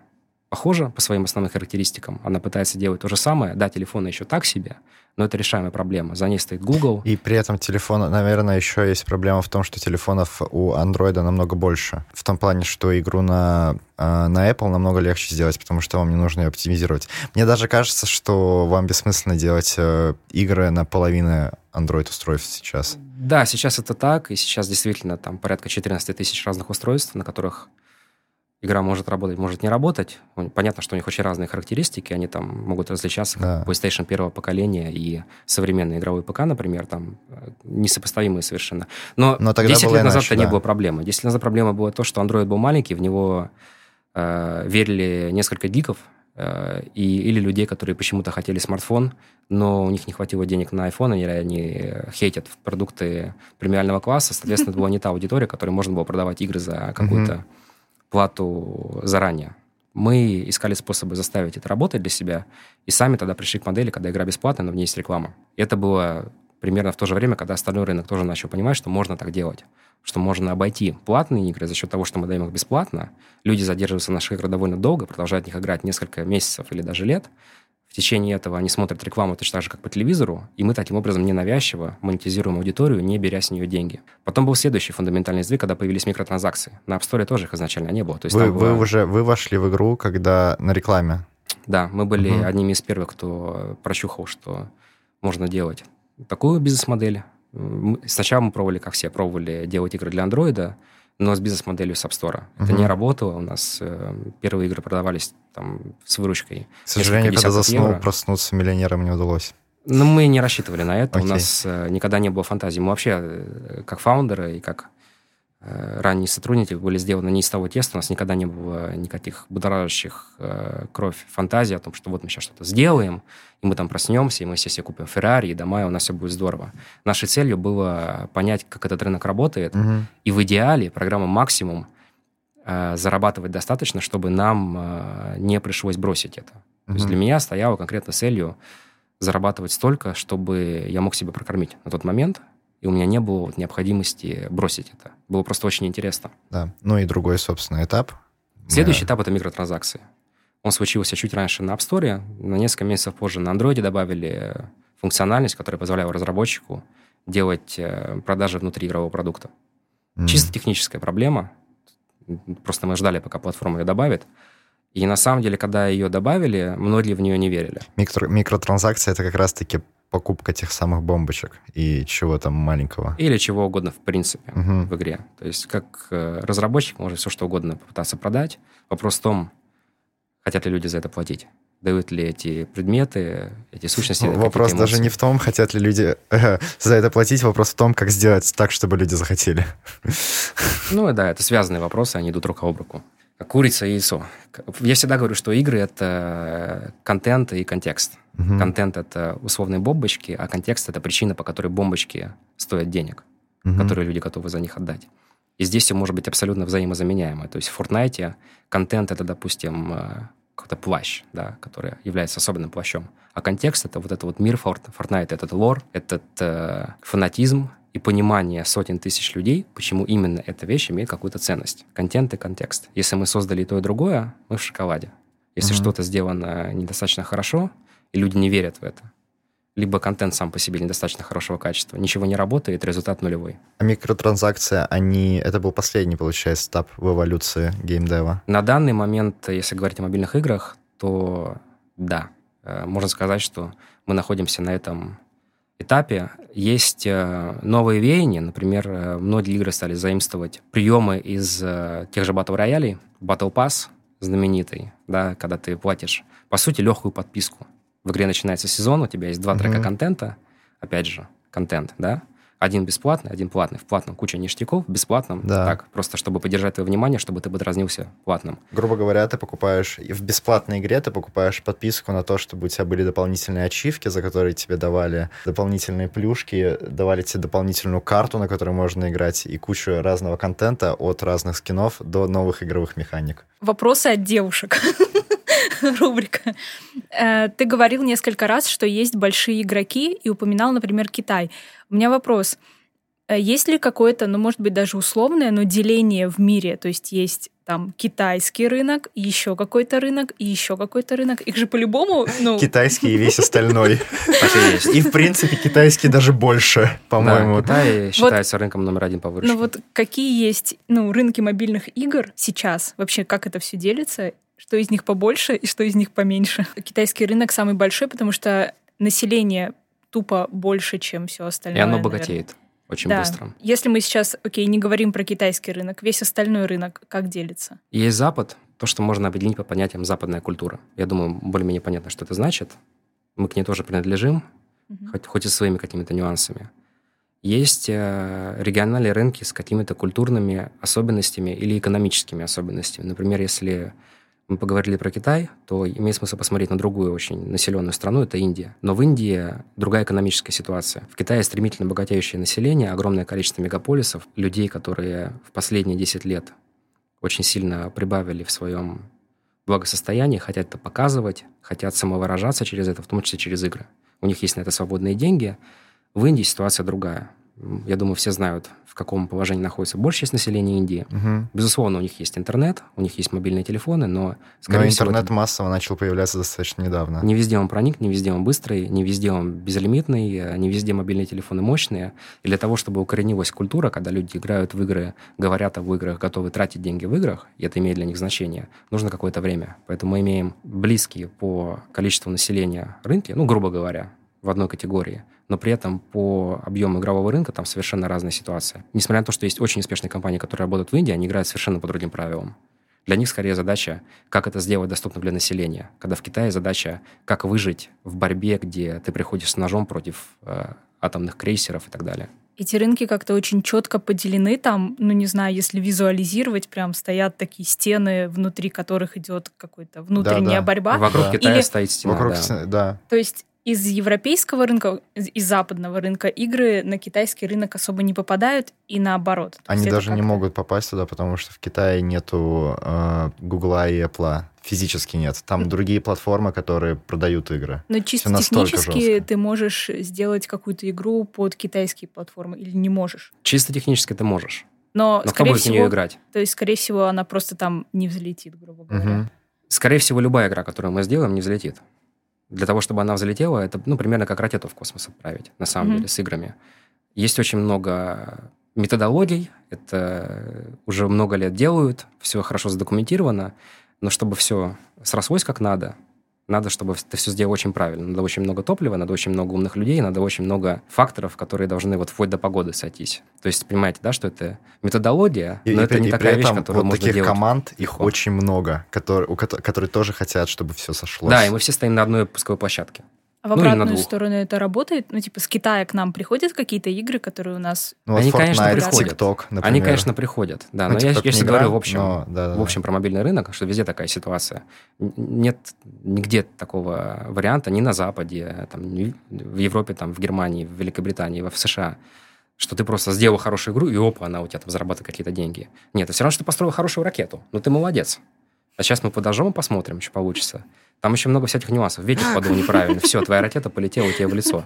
похожа по своим основным характеристикам. Она пытается делать то же самое. Да, телефоны еще так себе, но это решаемая проблема. За ней стоит Google. И при этом телефон, наверное, еще есть проблема в том, что телефонов у Android намного больше. В том плане, что игру на, а, на Apple намного легче сделать, потому что вам не нужно ее оптимизировать. Мне даже кажется, что вам бессмысленно делать э, игры на половину Android-устройств сейчас. Да, сейчас это так, и сейчас действительно там порядка 14 тысяч разных устройств, на которых игра может работать, может не работать. Понятно, что у них очень разные характеристики, они там могут различаться, как да. PlayStation первого поколения и современный игровой ПК, например, там э, несопоставимые совершенно. Но, Но тогда 10 лет назад это да. не было проблемы. 10 лет назад проблема была то, что Android был маленький, в него э, верили несколько гиков, э, и, или людей, которые почему-то хотели смартфон, но у них не хватило денег на iPhone, или они хейтят продукты премиального класса, соответственно, это была не та аудитория, которой можно было продавать игры за какую-то плату заранее. Мы искали способы заставить это работать для себя, и сами тогда пришли к модели, когда игра бесплатная, но в ней есть реклама. Это было примерно в то же время, когда остальной рынок тоже начал понимать, что можно так делать, что можно обойти платные игры за счет того, что мы даем их бесплатно. Люди задерживаются в наших играх довольно долго, продолжают в них играть несколько месяцев или даже лет, течение этого они смотрят рекламу точно так же, как по телевизору, и мы таким образом ненавязчиво монетизируем аудиторию, не беря с нее деньги. Потом был следующий фундаментальный сдвиг, когда появились микротранзакции. На App Store тоже их изначально не было. То есть вы, было... вы уже вы вошли в игру, когда на рекламе? Да, мы были угу. одними из первых, кто прочухал, что можно делать такую бизнес-модель. Сначала мы пробовали, как все, пробовали делать игры для андроида, но с бизнес-моделью с App Store. Uh-huh. Это не работало. У нас э, первые игры продавались там с выручкой. К сожалению, когда заснул, евро. проснуться миллионером не удалось. Но ну, мы не рассчитывали на это. Okay. У нас э, никогда не было фантазии. Мы вообще, э, как фаундеры и как ранние сотрудники были сделаны не из того теста, у нас никогда не было никаких будоражащих э, кровь фантазий о том, что вот мы сейчас что-то сделаем, и мы там проснемся, и мы все себе купим Феррари, и дома, и у нас все будет здорово. Нашей целью было понять, как этот рынок работает, угу. и в идеале программа «Максимум» э, зарабатывать достаточно, чтобы нам э, не пришлось бросить это. Угу. То есть для меня стояла конкретно целью зарабатывать столько, чтобы я мог себя прокормить на тот момент – и у меня не было вот необходимости бросить это. Было просто очень интересно. Да. Ну и другой, собственно, этап. Следующий Мы... этап — это микротранзакции. Он случился чуть раньше на App Store, на несколько месяцев позже на Android добавили функциональность, которая позволяла разработчику делать э, продажи внутри игрового продукта. Mm. Чисто техническая проблема. Просто мы ждали, пока платформа ее добавит. И на самом деле, когда ее добавили, многие в нее не верили. Микро, микротранзакции — это как раз-таки покупка тех самых бомбочек и чего там маленького. Или чего угодно в принципе угу. в игре. То есть как э, разработчик может все что угодно попытаться продать. Вопрос в том, хотят ли люди за это платить. дают ли эти предметы, эти сущности. Вопрос даже не в том, хотят ли люди э, (laughs) за это платить, вопрос в том, как сделать так, чтобы люди захотели. (laughs) Ну да, это связанные вопросы, они идут рука об руку. Курица и яйцо. Я всегда говорю, что игры — это контент и контекст. Угу. Контент — это условные бомбочки, а контекст — это причина, по которой бомбочки стоят денег, угу. которые люди готовы за них отдать. И здесь все может быть абсолютно взаимозаменяемо. То есть в Fortnite контент — это, допустим, э, какой-то плащ, да, который является особенным плащом. А контекст — это вот это вот мир Fortnite, этот лор, этот э, фанатизм и понимание сотен тысяч людей, почему именно эта вещь имеет какую-то ценность. Контент и контекст. Если мы создали и то, и другое, мы в шоколаде. Если mm-hmm. что-то сделано недостаточно хорошо, и люди не верят в это, либо контент сам по себе недостаточно хорошего качества, ничего не работает, результат нулевой. А микротранзакция, они... Это был последний, получается, этап в эволюции геймдева? На данный момент, если говорить о мобильных играх, то да. Э, можно сказать, что мы находимся на этом этапе. Есть э, новые веяния, например, э, многие игры стали заимствовать приемы из тех же батл роялей, Battle Pass знаменитый, да, когда ты платишь, по сути, легкую подписку в игре начинается сезон, у тебя есть два mm-hmm. трека контента, опять же, контент, да, один бесплатный, один платный. В платном куча ништяков, в бесплатном да. так, просто чтобы поддержать твое внимание, чтобы ты подразнился платным. Грубо говоря, ты покупаешь, в бесплатной игре ты покупаешь подписку на то, чтобы у тебя были дополнительные ачивки, за которые тебе давали дополнительные плюшки, давали тебе дополнительную карту, на которой можно играть, и кучу разного контента от разных скинов до новых игровых механик. Вопросы от девушек. (laughs) (laughs) рубрика. Э, ты говорил несколько раз, что есть большие игроки, и упоминал, например, Китай. У меня вопрос. Э, есть ли какое-то, ну, может быть, даже условное, но деление в мире? То есть есть там китайский рынок, еще какой-то рынок, и еще какой-то рынок. Их же по-любому, ну... Китайский и весь остальной. (laughs) И, в принципе, китайский даже больше, по-моему. Китай считается рынком номер один по выручке. Ну вот какие есть ну, рынки мобильных игр сейчас? Вообще, как это все делится? Что из них побольше и что из них поменьше. Китайский рынок самый большой, потому что население тупо больше, чем все остальное. И оно богатеет наверное. очень да. быстро. Если мы сейчас, окей, не говорим про китайский рынок, весь остальной рынок как делится? Есть Запад, то, что можно определить по понятиям западная культура. Я думаю, более-менее понятно, что это значит. Мы к ней тоже принадлежим, угу. хоть, хоть и своими какими-то нюансами. Есть э, региональные рынки с какими-то культурными особенностями или экономическими особенностями. Например, если мы поговорили про Китай, то имеет смысл посмотреть на другую очень населенную страну, это Индия. Но в Индии другая экономическая ситуация. В Китае стремительно богатеющее население, огромное количество мегаполисов, людей, которые в последние 10 лет очень сильно прибавили в своем благосостоянии, хотят это показывать, хотят самовыражаться через это, в том числе через игры. У них есть на это свободные деньги. В Индии ситуация другая я думаю, все знают, в каком положении находится большая часть населения Индии. Угу. Безусловно, у них есть интернет, у них есть мобильные телефоны, но... Скорее но интернет всего, массово начал появляться достаточно недавно. Не везде он проник, не везде он быстрый, не везде он безлимитный, не везде мобильные телефоны мощные. И для того, чтобы укоренилась культура, когда люди играют в игры, говорят об играх, готовы тратить деньги в играх, и это имеет для них значение, нужно какое-то время. Поэтому мы имеем близкие по количеству населения рынки, ну, грубо говоря, в одной категории – но при этом по объему игрового рынка там совершенно разная ситуация. Несмотря на то, что есть очень успешные компании, которые работают в Индии, они играют совершенно по другим правилам. Для них скорее задача, как это сделать доступно для населения. Когда в Китае задача, как выжить в борьбе, где ты приходишь с ножом против э, атомных крейсеров и так далее. Эти рынки как-то очень четко поделены. Там, ну не знаю, если визуализировать, прям стоят такие стены, внутри которых идет какая-то внутренняя да, да. борьба. Вокруг да. Китая Или... стоит стена. Вокруг да. Стены, да. То есть из европейского рынка, из западного рынка игры на китайский рынок особо не попадают и наоборот. Они даже не могут попасть туда, потому что в Китае нету э, Гугла и Apple. Физически нет. Там другие платформы, которые продают игры. Но чисто технически жестко. ты можешь сделать какую-то игру под китайские платформы или не можешь? Чисто технически ты можешь. Но, Но скорее кто будет всего, в нее играть? То есть, скорее всего, она просто там не взлетит, грубо говоря. Угу. Скорее всего, любая игра, которую мы сделаем, не взлетит для того, чтобы она взлетела, это, ну, примерно как ракету в космос отправить, на самом mm-hmm. деле, с играми. Есть очень много методологий, это уже много лет делают, все хорошо задокументировано, но чтобы все срослось как надо, надо, чтобы ты все сделал очень правильно. Надо очень много топлива, надо очень много умных людей, надо очень много факторов, которые должны вот вплоть до погоды сойтись. То есть, понимаете, да, что это методология, и, но и, это не и такая при этом вещь, которую вот можно таких делать. команд, их легко. очень много, которые, у, кото- которые тоже хотят, чтобы все сошлось. Да, и мы все стоим на одной пусковой площадке. А в Ну, обратную сторону это работает? Ну, типа, с Китая к нам приходят какие-то игры, которые у нас... Ну, вот Они, конечно, Fortnite, приходят. TikTok, например. Они, конечно, приходят, да, Ну, но я, TikTok я сейчас не говорю в общем, но да, да, в общем про мобильный рынок, что везде такая ситуация. Нет нигде такого варианта, ни на Западе, там, ни в Европе, там, в Германии, в Великобритании, в США, что ты просто сделал хорошую игру, и опа, она у тебя там зарабатывает какие-то деньги. Нет, это все равно, что ты построил хорошую ракету. Ну, ты молодец. А сейчас мы подожжем и посмотрим, что получится. Там еще много всяких нюансов. Ветер подул неправильно. Все, твоя ракета полетела тебе в лицо.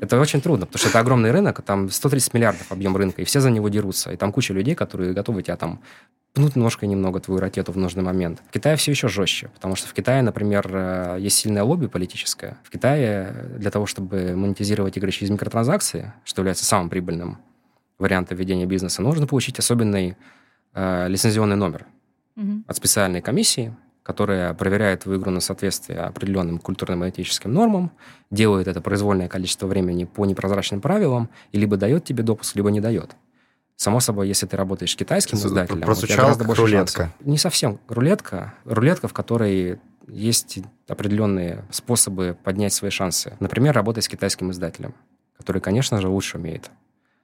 Это очень трудно, потому что это огромный рынок, там 130 миллиардов объем рынка, и все за него дерутся. И там куча людей, которые готовы тебя там пнуть ножкой немного твою ракету в нужный момент. В Китае все еще жестче, потому что в Китае, например, э, есть сильное лобби политическое. В Китае для того, чтобы монетизировать игры через микротранзакции, что является самым прибыльным вариантом ведения бизнеса, нужно получить особенный э, лицензионный номер Мгм. от специальной комиссии, которая проверяет твою игру на соответствие определенным культурным и этическим нормам, делает это произвольное количество времени по непрозрачным правилам и либо дает тебе допуск, либо не дает. Само собой, если ты работаешь с китайским Это издателем, прозвучало гораздо больше рулетка. шансов. Не совсем рулетка. Рулетка, в которой есть определенные способы поднять свои шансы. Например, работать с китайским издателем, который, конечно же, лучше умеет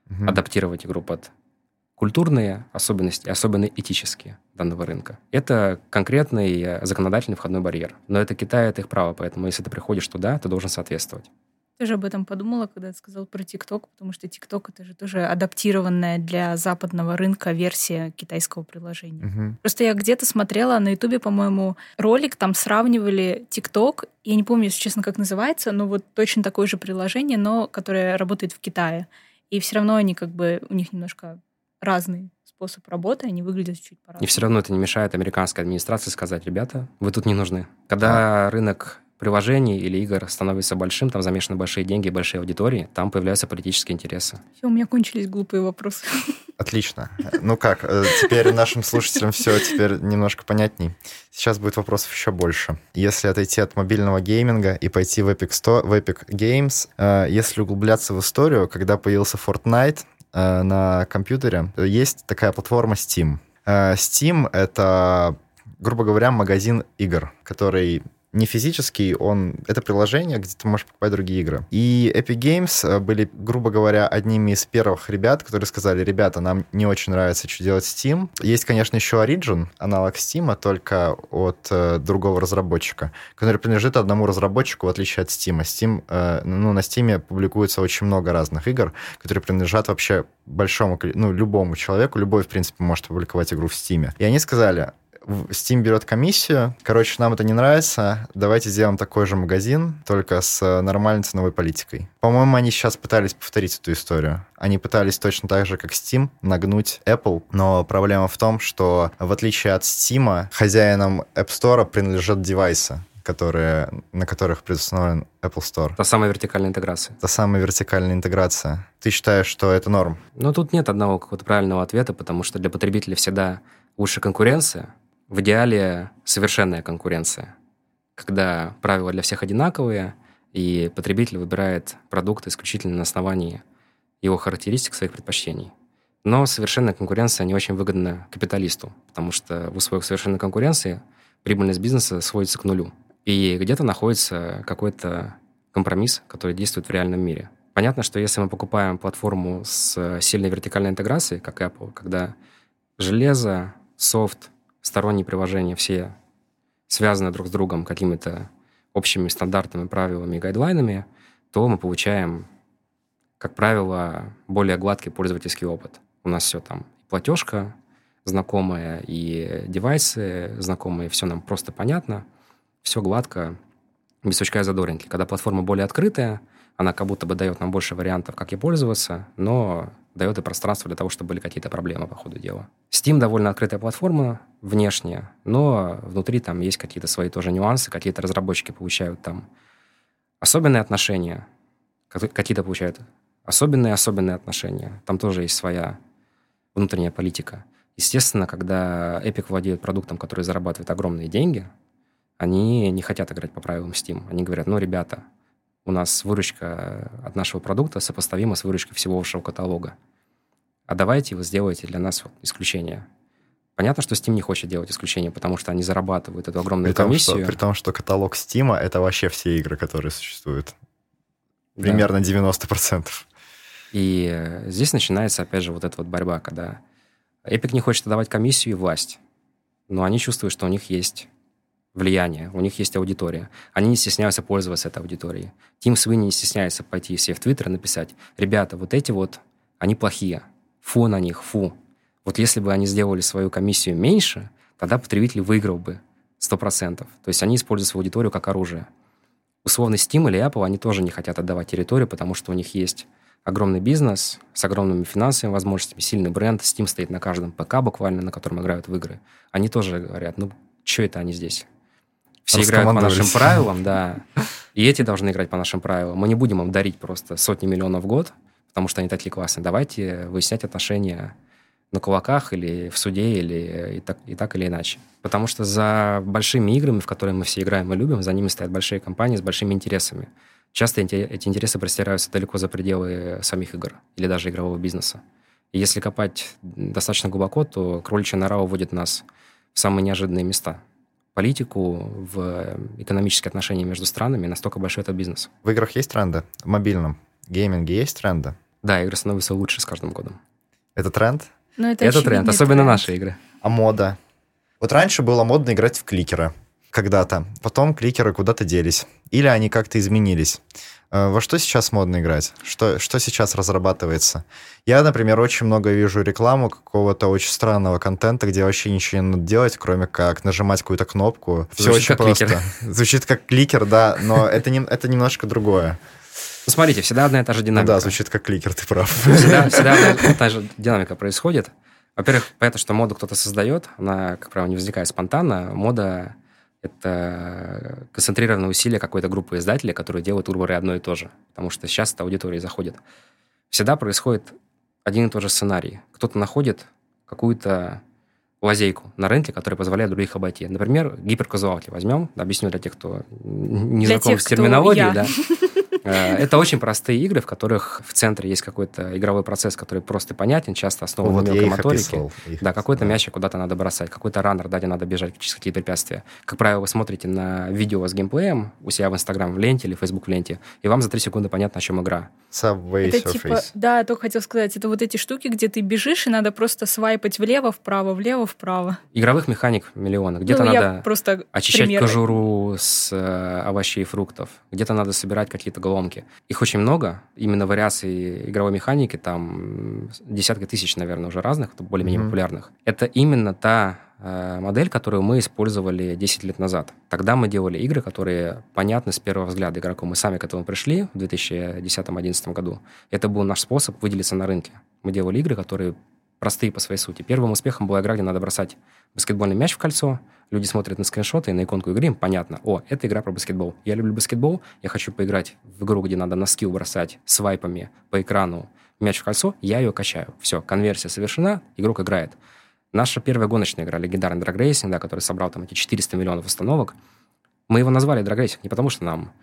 Мгм. адаптировать игру под культурные особенности, особенно этические данного рынка. Это конкретный э, законодательный входной барьер. Но это Китай, это их право, поэтому если ты приходишь туда, ты должен соответствовать. Тоже об этом подумала, когда ты сказал про ТикТок, потому что ТикТок это же тоже адаптированная для западного рынка версия китайского приложения. Мгм. Просто я где-то смотрела на Ютубе, по-моему, ролик, там сравнивали ТикТок, я не помню, если честно, как называется, но вот точно такое же приложение, но которое работает в Китае. И все равно они как бы, у них немножко разный способ работы, они выглядят чуть И по-разному. все равно это не мешает американской администрации сказать, ребята, вы тут не нужны. Когда рынок приложений или игр становится большим, там замешаны большие деньги, большие аудитории, там появляются политические интересы. Все, у меня кончились глупые вопросы. Отлично. Ну как, э, теперь нашим слушателям все теперь немножко понятней. Сейчас будет вопросов еще больше. Если отойти от мобильного гейминга и пойти в Epic, Store, в Epic Games, э, если углубляться в историю, когда появился Fortnite э, на компьютере, есть такая платформа Steam. Э, Steam — это, грубо говоря, магазин игр, который не физический, он это приложение, где ты можешь покупать другие игры. И Epic Games э, были, грубо говоря, одними из первых ребят, которые сказали, ребята, нам не очень нравится, что делать Steam. Есть, конечно, еще Origin, аналог Steam, только от э, другого разработчика, который принадлежит одному разработчику, в отличие от Steam. Steam э, ну, на Steam публикуется очень много разных игр, которые принадлежат вообще большому, ну, любому человеку, любой, в принципе, может публиковать игру в Steam. И они сказали, Steam берет комиссию. Короче, нам это не нравится. Давайте сделаем такой же магазин, только с э, нормальной ценовой политикой. По-моему, они сейчас пытались повторить эту историю. Они пытались точно так же, как Steam, нагнуть Apple. Но проблема в том, что в отличие от Steam, хозяинам App Store принадлежат девайсы которые, на которых предустановлен Apple Store. Та самая вертикальная интеграция. Та самая вертикальная интеграция. Ты считаешь, что это норм? Но тут нет одного какого-то правильного ответа, потому что для потребителя всегда лучше конкуренция, в идеале совершенная конкуренция, когда правила для всех одинаковые, и потребитель выбирает продукт исключительно на основании его характеристик, своих предпочтений. Но совершенная конкуренция не очень выгодна капиталисту, потому что в условиях совершенной конкуренции прибыльность бизнеса сводится к нулю. И где-то находится какой-то компромисс, который действует в реальном мире. Понятно, что если мы покупаем платформу с сильной вертикальной интеграцией, как Apple, когда железо, софт, сторонние приложения все связаны друг с другом какими-то общими стандартами, правилами и гайдлайнами, то мы получаем, как правило, более гладкий пользовательский опыт. У нас все там платежка знакомая, и девайсы знакомые, все нам просто понятно, все гладко, без сучка и задоринки. Когда платформа более открытая, она как будто бы дает нам больше вариантов, как ей пользоваться, но дает и пространство для того, чтобы были какие-то проблемы по ходу дела. Steam довольно открытая платформа внешне, но внутри там есть какие-то свои тоже нюансы, какие-то разработчики получают там особенные отношения, какие-то получают особенные-особенные отношения. Там тоже есть своя внутренняя политика. Естественно, когда Epic владеет продуктом, который зарабатывает огромные деньги, они не хотят играть по правилам Steam. Они говорят, ну, ребята, у нас выручка от нашего продукта сопоставима с выручкой всего вашего каталога. А давайте вы сделаете для нас исключение. Понятно, что Steam не хочет делать исключение, потому что они зарабатывают эту огромную при том, комиссию. Что, при том, что каталог Steam — это вообще все игры, которые существуют. Примерно да. 90%. И э, здесь начинается, опять же, вот эта вот борьба, когда Epic не хочет отдавать комиссию и власть, но они чувствуют, что у них есть влияние, у них есть аудитория. Они не стесняются пользоваться этой аудиторией. Тим Свини не стесняется пойти все в Твиттер и написать, ребята, вот эти вот, они плохие, фу на них, фу. Вот если бы они сделали свою комиссию меньше, тогда потребитель выиграл бы 100%. То есть они используют свою аудиторию как оружие. Условный Steam или Apple, они тоже не хотят отдавать территорию, потому что у них есть огромный бизнес с огромными финансовыми возможностями, сильный бренд. Steam стоит на каждом ПК буквально, на котором играют в игры. Они тоже говорят, ну, что это они здесь? Все играют по нашим правилам, да. И эти должны играть по нашим правилам. Мы не будем им дарить просто сотни миллионов в год, потому что они такие классные. Давайте выяснять отношения на кулаках или в суде, или и так, и так или иначе. Потому что за большими играми, в которые мы все играем и любим, за ними стоят большие компании с большими интересами. Часто эти, интересы простираются далеко за пределы самих игр или даже игрового бизнеса. И если копать достаточно глубоко, то кроличья нора уводит нас в самые неожиданные места. Политику, в экономические отношения между странами, настолько большой этот бизнес. В играх есть тренды? В мобильном гейминге есть тренды? Да, игры становятся лучше с каждым годом. Это тренд? Но это это тренд, особенно тренд. наши игры. А мода? Вот раньше было модно играть в кликеры когда-то. Потом кликеры куда-то делись. Или они как-то изменились. Э, во что сейчас модно играть? Что, что сейчас разрабатывается? Я, например, очень много вижу рекламу какого-то очень странного контента, где вообще ничего не надо делать, кроме как нажимать какую-то кнопку. Все Звучит очень как просто. кликер. Звучит как кликер, да, но (laughs) это, не, это немножко другое. Ну, смотрите, всегда одна и та же Ну динамика. да, звучит как кликер, ты прав. Всегда, (laughs) всегда одна и та же динамика происходит. Во-первых, понятно, что моду кто-то создает, она, как правило, не возникает спонтанно. Мода — это концентрированное усилие какой-то группы издателей, которые делают урборы одно и то же. Потому что сейчас эта аудитория заходит. Всегда происходит один и тот же сценарий. Кто-то находит какую-то лазейку на рынке, которая позволяет других обойти. Например, гиперказуалки возьмем, объясню для тех, кто не Для знаком тех, с терминологией. Да. (laughs) Э, Это очень простые игры, в которых в центре есть какой-то игровой процесс, который просто понятен, часто основан Вот на мелкой моторике. Да, какой-то мячик куда-то надо бросать, какой-то раннер, да, где надо бежать через какие-то препятствия. Как правило, вы смотрите на видео с геймплеем у себя в Инстаграм в ленте или Facebook в ленте, и вам за три секунды понятно, о чем игра. Subway Это Surface. типа, да, я только хотел сказать, это вот эти штуки, где ты бежишь, и надо просто свайпать влево, вправо, влево, вправо. Игровых механик миллионы. Где-то ну, надо просто очищать пример. кожуру с э, овощей и фруктов. Где-то надо собирать какие-то головки. Их очень много. Именно вариаций игровой механики там м, десятки тысяч, наверное, уже разных, более-менее Мгм. популярных. Это именно та э, модель, которую мы использовали 10 лет назад. Тогда мы делали игры, которые понятны с первого взгляда игроку. Мы сами к этому пришли в 2010-2011 году. Это был наш способ выделиться на рынке. Мы делали игры, которые простые по своей сути. Первым успехом была игра, где надо бросать баскетбольный мяч в кольцо. Люди смотрят на скриншоты и на иконку игры, им понятно, о, это игра про баскетбол. Я люблю баскетбол, я хочу поиграть в игру, где надо на скилл бросать свайпами по экрану мяч в кольцо, я ее качаю. Все, конверсия совершена, игрок играет. Наша первая гоночная игра, легендарный Drag Racing, да, который собрал там эти 400 миллионов установок, мы его назвали Drag Racing не потому, что нам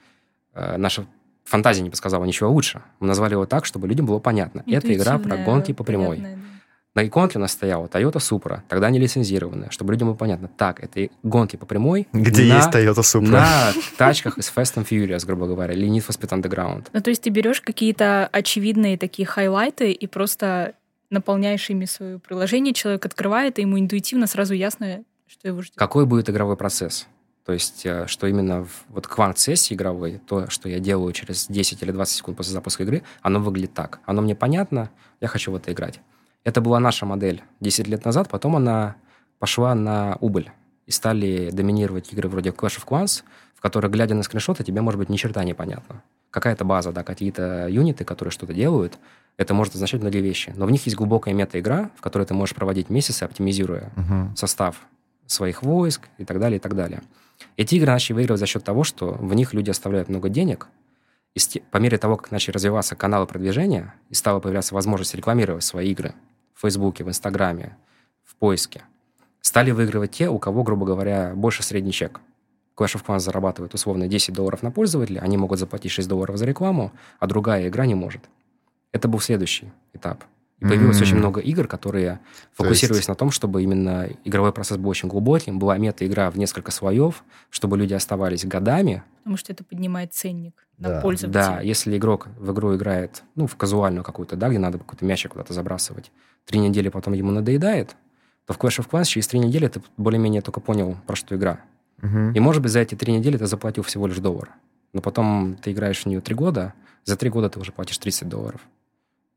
э, наша фантазия не подсказала ничего лучше. Мы назвали его так, чтобы людям было понятно. Это игра про гонки по прямой. понятная, да. На иконке у нас стояла Toyota Supra, тогда не лицензированная, чтобы людям было понятно. Так, это гонки по прямой. Где на, есть Toyota Supra. На тачках из Fast and Furious, грубо говоря, или Need for Speed Underground. Ну, то есть ты берешь какие-то очевидные такие хайлайты и просто наполняешь ими свое приложение, человек открывает, и ему интуитивно сразу ясно, что его ждет. Какой будет игровой процесс? То есть, э, что именно в вот квант-сессии игровой, то, что я делаю через 10 или 20 секунд после запуска игры, оно выглядит так. Оно мне понятно, я хочу в это играть. Это была наша модель 10 лет назад, потом она пошла на убыль. И стали доминировать игры вроде Clash of Clans, в которых, глядя на скриншоты, тебе, может быть, ни черта не понятно. Какая-то база, да, какие-то юниты, которые что-то делают, это может означать многие вещи. Но в них есть глубокая мета-игра, в которой ты можешь проводить месяцы, оптимизируя Мгм. состав своих войск и так далее, и так далее. Эти игры начали выигрывать за счет того, что в них люди оставляют много денег, и по мере того, как начали развиваться каналы продвижения, и стала появляться возможность рекламировать свои игры в Фейсбуке, в Инстаграме, в поиске, стали выигрывать те, у кого, грубо говоря, больше средний чек. Clash of Clans зарабатывает условно 10 долларов на пользователя, они могут заплатить 6 долларов за рекламу, а другая игра не может. Это был следующий этап. И появилось mm-hmm. очень много игр, которые фокусировались есть... на том, чтобы именно игровой процесс был очень глубоким, была мета-игра в несколько слоев, чтобы люди оставались годами. Потому что это поднимает ценник да. на пользователя. Да, если игрок в игру играет, ну, в казуальную какую-то, да, где надо какой-то мячик куда-то забрасывать, три недели потом ему надоедает, то в Clash of Clans через три недели ты более-менее только понял, про что игра. Угу. И, может быть, за эти три недели ты заплатил всего лишь доллар. Но потом ты играешь в нее три года, за три года ты уже платишь 30 долларов.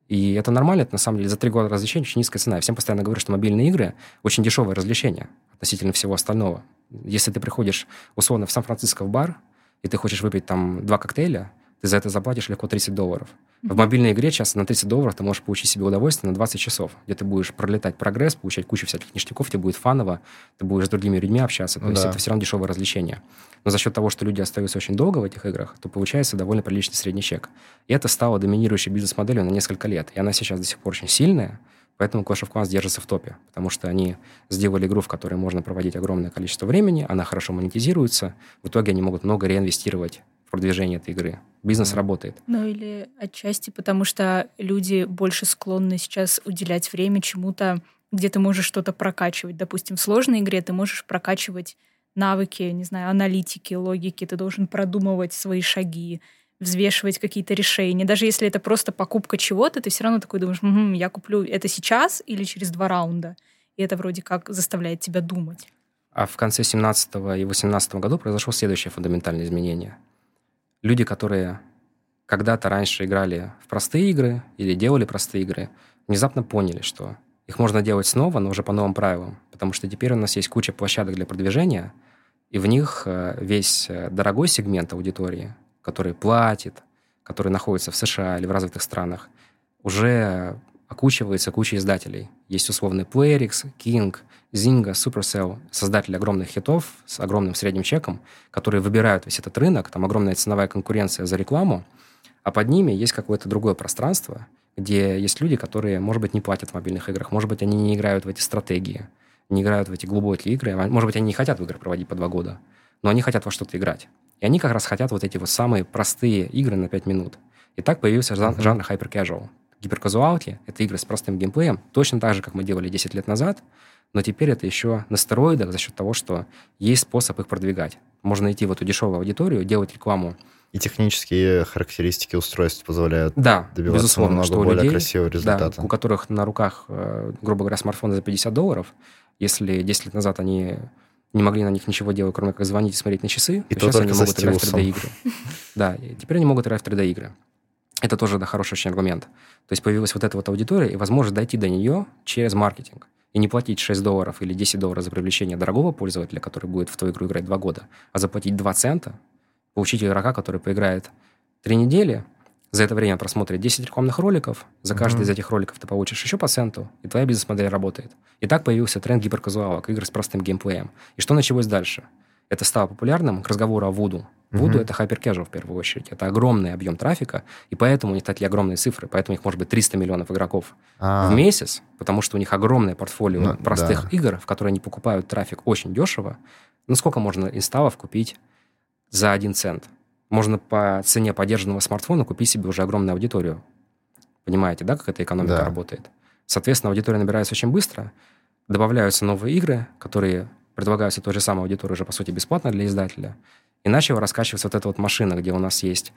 И это нормально, это на самом деле за три года развлечения очень низкая цена. Я всем постоянно говорю, что мобильные игры очень дешевое развлечение относительно всего остального. Если ты приходишь условно в Сан-Франциско в бар, и ты хочешь выпить там два коктейля, ты за это заплатишь легко 30 долларов. В мобильной игре часто на 30 долларов ты можешь получить себе удовольствие на 20 часов, где ты будешь пролетать прогресс, получать кучу всяких ништяков, тебе будет фаново, ты будешь с другими людьми общаться, то ну, есть да. это все равно дешевое развлечение. Но за счет того, что люди остаются очень долго в этих играх, то получается довольно приличный средний чек. И это стало доминирующей бизнес-моделью на несколько лет. И она сейчас до сих пор очень сильная, Поэтому Clash of Clans держится в топе, потому что они сделали игру, в которой можно проводить огромное количество времени, она хорошо монетизируется, в итоге они могут много реинвестировать продвижение этой игры. Бизнес mm. работает. Ну или отчасти потому, что люди больше склонны сейчас уделять время чему-то, где ты можешь что-то прокачивать. Допустим, в сложной игре ты можешь прокачивать навыки, не знаю, аналитики, логики, ты должен продумывать свои шаги, взвешивать какие-то решения. Даже если это просто покупка чего-то, ты все равно такой думаешь, угу, я куплю это сейчас или через два раунда. И это вроде как заставляет тебя думать. А в конце 17 и 18 году произошло следующее фундаментальное изменение люди, которые когда-то раньше играли в простые игры или делали простые игры, внезапно поняли, что их можно делать снова, но уже по новым правилам. Потому что теперь у нас есть куча площадок для продвижения, и в них э, весь э, дорогой сегмент аудитории, который платит, который находится в США или в развитых странах, уже окучивается куча издателей. Есть условный PlayerX, King, Zynga, Supercell, создатели огромных хитов с огромным средним чеком, которые выбирают весь этот рынок, там огромная ценовая конкуренция за рекламу, а под ними есть какое-то другое пространство, где есть люди, которые, может быть, не платят в мобильных играх, может быть, они не играют в эти стратегии, не играют в эти глубокие игры, а может быть, они не хотят в игры проводить по два года, но они хотят во что-то играть. И они как раз хотят вот эти вот самые простые игры на 5 минут. И так появился жанр, жанр hyper casual гиперказуалки, это игры с простым геймплеем, точно так же, как мы делали 10 лет назад, но теперь это еще на стероидах за счет того, что есть способ их продвигать. Можно идти в эту дешевую аудиторию, делать рекламу. И технические характеристики устройств позволяют да, добиваться безусловно, намного что более людей, красивого результата. Да, у которых на руках, э, грубо говоря, смартфоны за 50 долларов, если 10 лет назад они не могли на них ничего делать, кроме как звонить и смотреть на часы, и то, то сейчас они могут играть в 3D-игры. Да, теперь они могут играть в 3D-игры. Это тоже да, хороший очень аргумент. То есть появилась вот эта вот аудитория, и возможность дойти до нее через маркетинг. И не платить 6 долларов или 10 долларов за привлечение дорогого пользователя, который будет в твою игру играть 2 года, а заплатить 2 цента, получить игрока, который поиграет 3 недели, за это время просмотрит 10 рекламных роликов, за каждый mm-hmm. из этих роликов ты получишь еще по центу, и твоя бизнес-модель работает. И так появился тренд гиперказуалок, игр с простым геймплеем. И что началось дальше? Это стало популярным к разговору о Вуду. Вуду mm-hmm. это hyper в первую очередь. Это огромный объем трафика, и поэтому у них такие огромные цифры. Поэтому у них может быть 300 миллионов игроков А-а-а. в месяц, потому что у них огромное портфолио ну, простых да. игр, в которые они покупают трафик очень дешево. Ну, сколько можно инсталлов купить за один цент? Можно по цене поддержанного смартфона купить себе уже огромную аудиторию. Понимаете, да, как эта экономика да. работает? Соответственно, аудитория набирается очень быстро, добавляются новые игры, которые предлагаются той же самой аудитории уже, по сути, бесплатно для издателя. И начала раскачиваться вот эта вот машина, где у нас есть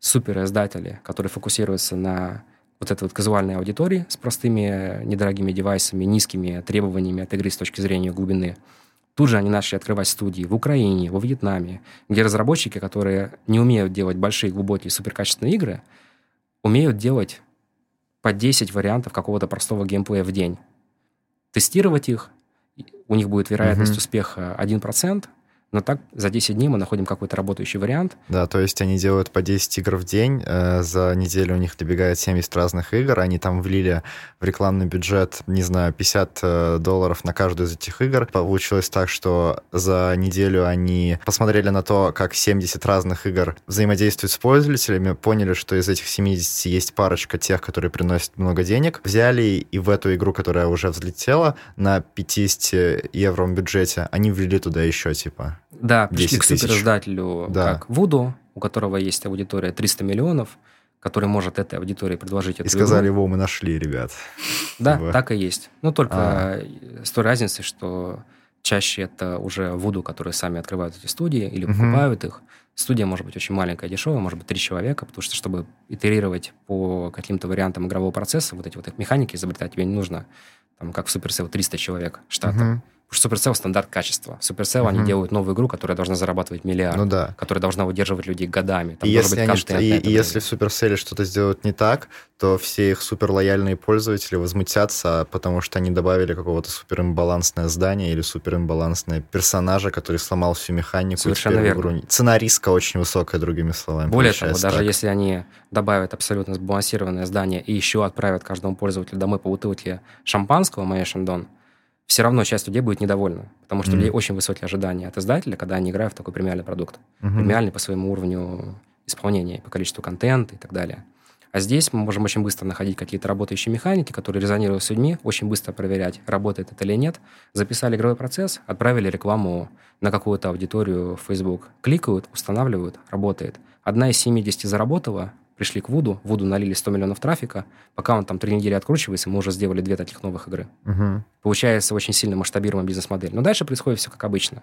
супер-издатели, которые фокусируются на вот этой вот казуальной аудитории с простыми недорогими девайсами, низкими требованиями от игры с точки зрения глубины. Тут же они начали открывать студии в Украине, во Вьетнаме, где разработчики, которые не умеют делать большие, глубокие, суперкачественные игры, умеют делать по 10 вариантов какого-то простого геймплея в день. Тестировать их, у них будет вероятность mm-hmm. успеха 1%, но так за 10 дней мы находим какой-то работающий вариант. Да, то есть они делают по 10 игр в день, э, за неделю у них добегает 70 разных игр, они там влили в рекламный бюджет, не знаю, 50 э, долларов на каждую из этих игр. Получилось так, что за неделю они посмотрели на то, как 70 разных игр взаимодействуют с пользователями, поняли, что из этих 70 есть парочка тех, которые приносят много денег, взяли и в эту игру, которая уже взлетела на 50 евро бюджете, они ввели туда еще, типа, Да, пришли 10 к супериздателю, Да. как Вуду, у которого есть аудитория 300 миллионов, который может этой аудитории предложить эту И сказали, во, мы нашли, ребят. Да, Типа. так и есть. Ну, только А. с той разницей, что чаще это уже Вуду, которые сами открывают эти студии или покупают их. Студия может быть очень маленькая, дешевая, может быть три человека, потому что, чтобы итерировать по каким-то вариантам игрового процесса, вот эти вот их механики изобретать, тебе не нужно, там, как в Supercell, 300 человек штата. Мгм. Потому что Supercell стандарт качества. Supercell, они Мгм. делают новую игру, которая должна зарабатывать миллиард, Ну да. которая должна удерживать людей годами. Там И если, быть они, и, и если в Supercell что-то сделают не так, то все их суперлояльные пользователи возмутятся, потому что они добавили какого-то суперимбалансное здание или суперимбалансное персонажа, который сломал всю механику. Совершенно верно. игру Цена риска очень высокая, другими словами. Более того, получается даже так. если они добавят абсолютно сбалансированное здание и еще отправят каждому пользователю домой по бутылке шампанского Майя Шандон, все равно часть людей будет недовольна, потому что у Мгм. людей очень высокие ожидания от издателя, когда они играют в такой премиальный продукт. Мгм. Премиальный по своему уровню исполнения, по количеству контента и так далее. А здесь мы можем очень быстро находить какие-то работающие механики, которые резонируют с людьми, очень быстро проверять, работает это или нет. Записали игровой процесс, отправили рекламу на какую-то аудиторию в Facebook. Кликают, устанавливают, работает. Одна из 70 заработала, пришли к Вуду, Вуду налили 100 миллионов трафика, пока он там три недели откручивается, мы уже сделали две таких новых игры. Мгм. Получается очень сильно масштабируемая бизнес-модель. Но дальше происходит все как обычно.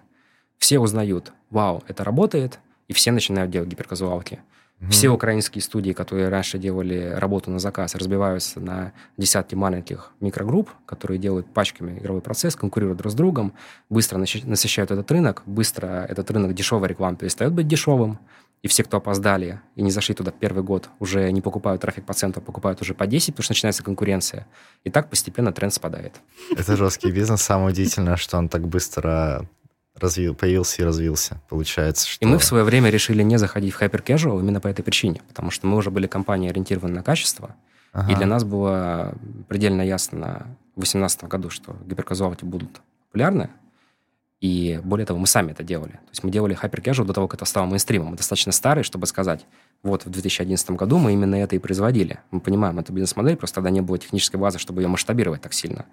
Все узнают, вау, это работает, и все начинают делать гиперказуалки. Мгм. Все украинские студии, которые раньше делали работу на заказ, разбиваются на десятки маленьких микрогрупп, которые делают пачками игровой процесс, конкурируют друг с другом, быстро насыщ- насыщают этот рынок, быстро этот рынок дешевой рекламы перестает быть дешевым, и все, кто опоздали и не зашли туда первый год, уже не покупают трафик по центу, а покупают уже по 10, потому что начинается конкуренция. И так постепенно тренд спадает. Это жесткий бизнес. Самое удивительное, что он так быстро развил, появился и развился. Получается, что... И мы в свое время решили не заходить в hyper casual именно по этой причине, потому что мы уже были компанией, ориентированной на качество, Ага. И для нас было предельно ясно в 2018 году, что гиперказуалки будут популярны. И более того, мы сами это делали. То есть мы делали hyper до того, как это стало мейнстримом. Мы достаточно старые, чтобы сказать, вот в 2011 году мы именно это и производили. Мы понимаем, это бизнес-модель, просто тогда не было технической базы, чтобы ее масштабировать так сильно.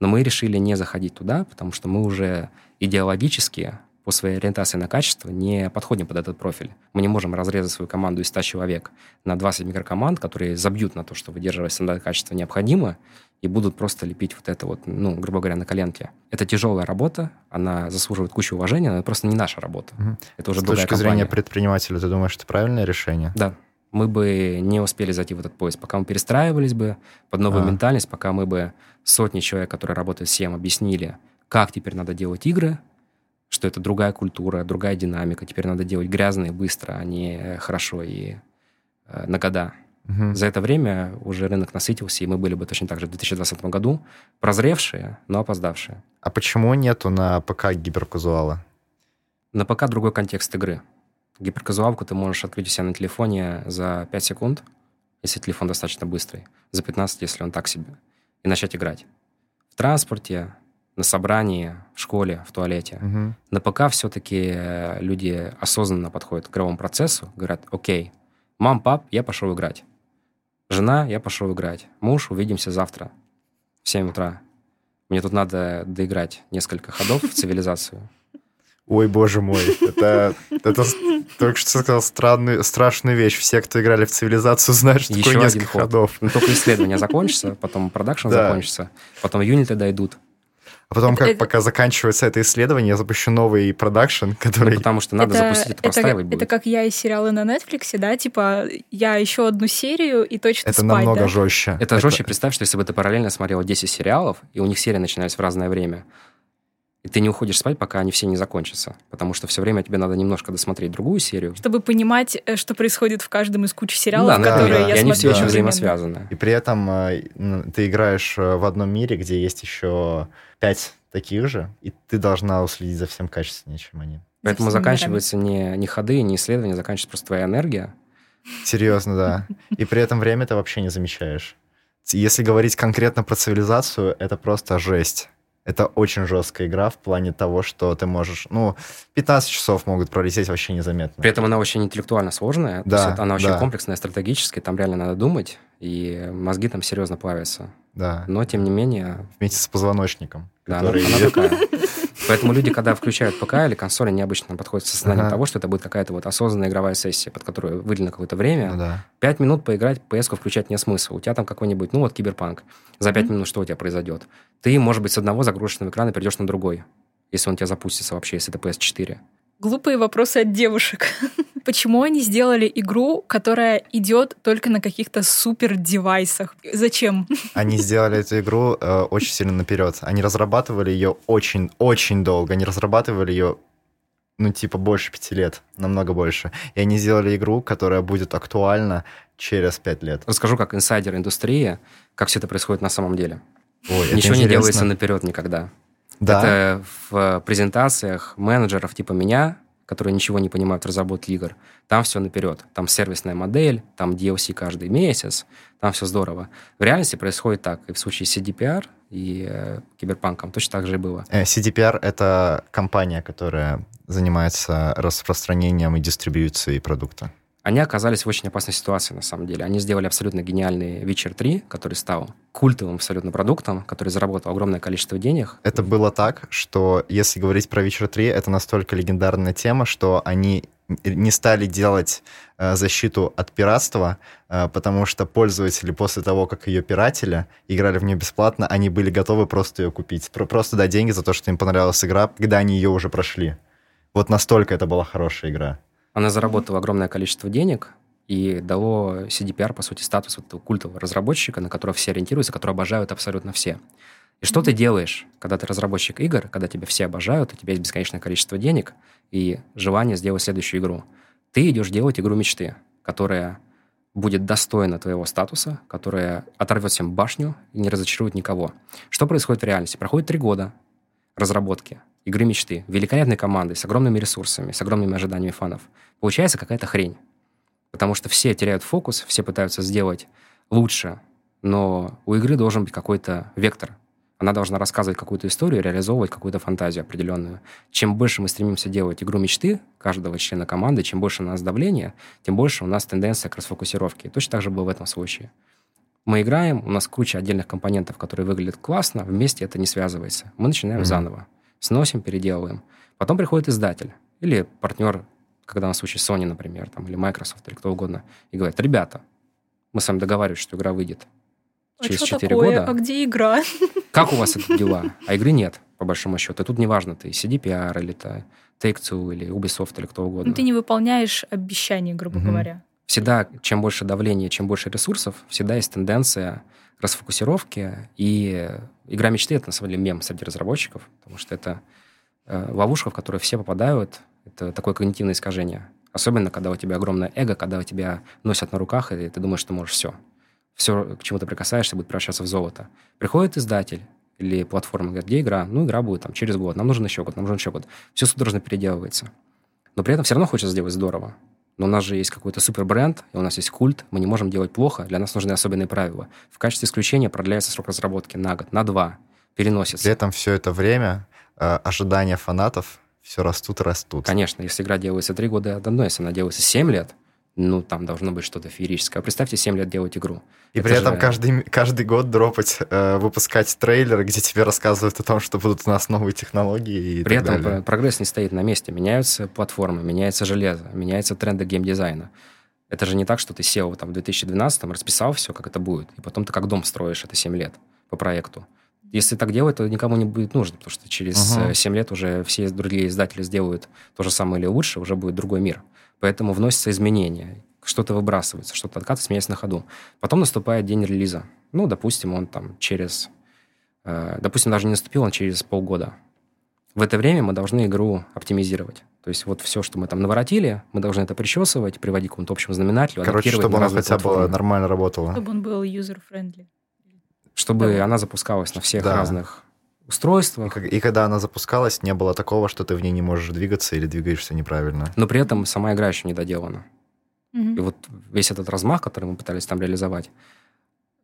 Но мы решили не заходить туда, потому что мы уже идеологически по своей ориентации на качество не подходим под этот профиль. Мы не можем разрезать свою команду из 100 человек на 20 микрокоманд, которые забьют на то, что выдерживать стандарт качества необходимо, и будут просто лепить вот это вот, ну, грубо говоря, на коленке. Это тяжелая работа, она заслуживает кучу уважения, но это просто не наша работа. Мгм. Это уже С другая точки зрения компания. предпринимателя, ты думаешь, это правильное решение? Да. Мы бы не успели зайти в этот поезд, пока мы перестраивались бы под новую А. ментальность, пока мы бы сотни человек, которые работают с SEM, объяснили, как теперь надо делать игры, что это другая культура, другая динамика. Теперь надо делать грязно и быстро, а не хорошо и э, на года. Мгм. За это время уже рынок насытился, и мы были бы точно так же в 2020 году прозревшие, но опоздавшие. А почему нету на ПК гиперказуала? На ПК другой контекст игры. Гиперказуалку ты можешь открыть у себя на телефоне за 5 секунд, если телефон достаточно быстрый, за 15, если он так себе, и начать играть. В транспорте, на собрании, в школе, в туалете. Мгм. На ПК все-таки люди осознанно подходят к игровому процессу, говорят, окей, мам, пап, я пошел играть. Жена, я пошел играть. Муж, увидимся завтра в 7 утра. Мне тут надо доиграть несколько ходов в цивилизацию. Ой, боже мой, это, это только что сказал странную, страшную вещь. Все, кто играли в цивилизацию, знают, что Еще такое несколько ход. ходов. Но только исследования закончатся, потом продакшн Да. закончится, потом юниты дойдут. А потом, Это- как это- пока заканчивается это исследование, я запущу новый продакшн, Ну, который... потому что надо запустить это, простаивать это будет. как я и сериалы на Netflix, да, типа я еще одну серию и точно Это спать, намного да? жестче. Это жестче. Представь, что если бы ты параллельно смотрел 10 сериалов, и у них серии начинались в разное время, и ты не уходишь спать, пока они все не закончатся. Потому что все время тебе надо немножко досмотреть другую серию. Чтобы понимать, э, что происходит в каждом из кучи сериалов, да, да, которые да. я и они смотрю все очень взаимосвязаны. И при этом э, н- ты играешь э, в одном мире, где есть еще пять таких же, и ты должна уследить за всем качественнее, чем они. Поэтому всеми заканчиваются не, не ходы, не исследования, заканчивается просто твоя энергия. Серьезно, да. (laughs) И при этом время ты вообще не замечаешь. Если говорить конкретно про цивилизацию, это просто жесть. Это очень жесткая игра в плане того, что ты можешь... Ну, 15 часов могут пролететь вообще незаметно. При этом она очень интеллектуально сложная. то Да, она очень да. комплексная, стратегическая, там реально надо думать, и мозги там серьезно плавятся. Да. Но, тем не менее, Вместе с позвоночником. да, она, который- она такая. Поэтому люди, когда включают ПК или консоль, они обычно подходят с осознанием Ага. того, что это будет какая-то вот осознанная игровая сессия, под которую выделено какое-то время. Ну да. Пять минут поиграть, ps включать не смысла. У тебя там какой-нибудь, ну вот, киберпанк. За пять минут что у тебя произойдет? Ты, может быть, с одного загруженного экрана перейдешь на другой, если он у тебя запустится вообще, если это PS4. Глупые вопросы от девушек. (laughs) Почему они сделали игру, которая идет только на каких-то супер девайсах? Зачем? (laughs) Они сделали эту игру э, очень сильно наперед. Они разрабатывали ее очень-очень долго. Они разрабатывали ее, ну, типа, больше пяти лет, намного больше. И они сделали игру, которая будет актуальна через пять лет. Расскажу как инсайдер индустрии, как все это происходит на самом деле. Ой, Ничего не делается наперед никогда. Да, Это в презентациях менеджеров типа меня, которые ничего не понимают в разработке игр, там все наперед. Там сервисная модель, там DLC каждый месяц, там все здорово. В реальности происходит так. И в случае с CDPR и э, Киберпанком точно так же и было. Э, CDPR — это компания, которая занимается распространением и дистрибьюцией продукта. Они оказались в очень опасной ситуации, на самом деле. Они сделали абсолютно гениальный Witcher 3, который стал культовым абсолютно продуктом, который заработал огромное количество денег. Это было так, что если говорить про Witcher 3, это настолько легендарная тема, что они не стали делать э, защиту от пиратства, э, потому что пользователи после того, как ее пиратили, играли в нее бесплатно, они были готовы просто ее купить. Про- просто дать деньги за то, что им понравилась игра, когда они ее уже прошли. Вот настолько это была хорошая игра. Она заработала огромное количество денег и дало CDPR, по сути, статус вот этого культового разработчика, на которого все ориентируются, которого обожают абсолютно все. И что ты делаешь, когда ты разработчик игр, когда тебя все обожают, у тебя есть бесконечное количество денег и желание сделать следующую игру? Ты идешь делать игру мечты, которая будет достойна твоего статуса, которая оторвет всем башню и не разочарует никого. Что происходит в реальности? Проходит три года разработки игры мечты, великолепной командой, с огромными ресурсами, с огромными ожиданиями фанов. Получается какая-то хрень. Потому что все теряют фокус, все пытаются сделать лучше, но у игры должен быть какой-то вектор. Она должна рассказывать какую-то историю, реализовывать какую-то фантазию определенную. Чем больше мы стремимся делать игру мечты каждого члена команды, чем больше у нас давления, тем больше у нас тенденция к расфокусировке. И точно так же было в этом случае. Мы играем, у нас куча отдельных компонентов, которые выглядят классно, вместе это не связывается. Мы начинаем Мгм. заново. Сносим, переделываем. Потом приходит издатель или партнер, когда у нас в случае Sony, например, там, или Microsoft, или кто угодно, и говорит, ребята, мы с вами договаривались, что игра выйдет А через что 4 такое? года. А где игра? (laughs) Как у вас это дела? А игры нет, по большому счету. И тут неважно, ты CDPR или ты Take-Two или Ubisoft или кто угодно. Ну, ты не выполняешь обещания, грубо Мгм. говоря. Всегда, чем больше давления, чем больше ресурсов, всегда есть тенденция расфокусировки. И игра мечты — это, на самом деле, мем среди разработчиков, потому что это э, ловушка, в которую все попадают. Это такое когнитивное искажение. Особенно, когда у тебя огромное эго, когда у тебя носят на руках, и ты думаешь, что можешь все. Все, к чему ты прикасаешься, будет превращаться в золото. Приходит издатель или платформа, говорит, где игра? Ну, игра будет там через год, нам нужен еще год, нам нужен еще год. Все судорожно переделывается. Но при этом все равно хочется сделать здорово. Но у нас же есть какой-то супер бренд, и у нас есть культ, мы не можем делать плохо, для нас нужны особенные правила. В качестве исключения продляется срок разработки на год, на два, переносится. При этом все это время э, ожидания фанатов все растут и растут. Конечно, если игра делается три года от одной, если она делается семь лет, ну, там должно быть что-то феерическое. А представьте, 7 лет делать игру. И Это при этом же- каждый, каждый год дропать, э, выпускать трейлеры, где тебе рассказывают о том, что будут у нас новые технологии и При так этом далее. про- прогресс не стоит на месте. Меняются платформы, меняется железо, меняются тренды геймдизайна. Это же не так, что ты сел там, в 2012 расписал все, как это будет, и потом ты как дом строишь это 7 лет по проекту. Если так делать, то никому не будет нужно, потому что через Мгм. э, 7 лет уже все другие издатели сделают то же самое или лучше, уже будет другой мир. Поэтому вносятся изменения, что-то выбрасывается, что-то откатывается, меняется на ходу. Потом наступает день релиза. Ну, допустим, он там через... э, допустим, даже не наступил, он через полгода. В это время мы должны игру оптимизировать. То есть вот все, что мы там наворотили, мы должны это причесывать, приводить к какому-то общему знаменателю, Короче, адаптировать чтобы на она хотя бы нормально работала. Чтобы он был user-friendly. чтобы Да. она запускалась на всех Да. разных устройствах, и когда она запускалась, не было такого, что ты в ней не можешь двигаться или двигаешься неправильно. но при этом сама игра еще не доделана. Мгм. И вот весь этот размах, который мы пытались там реализовать,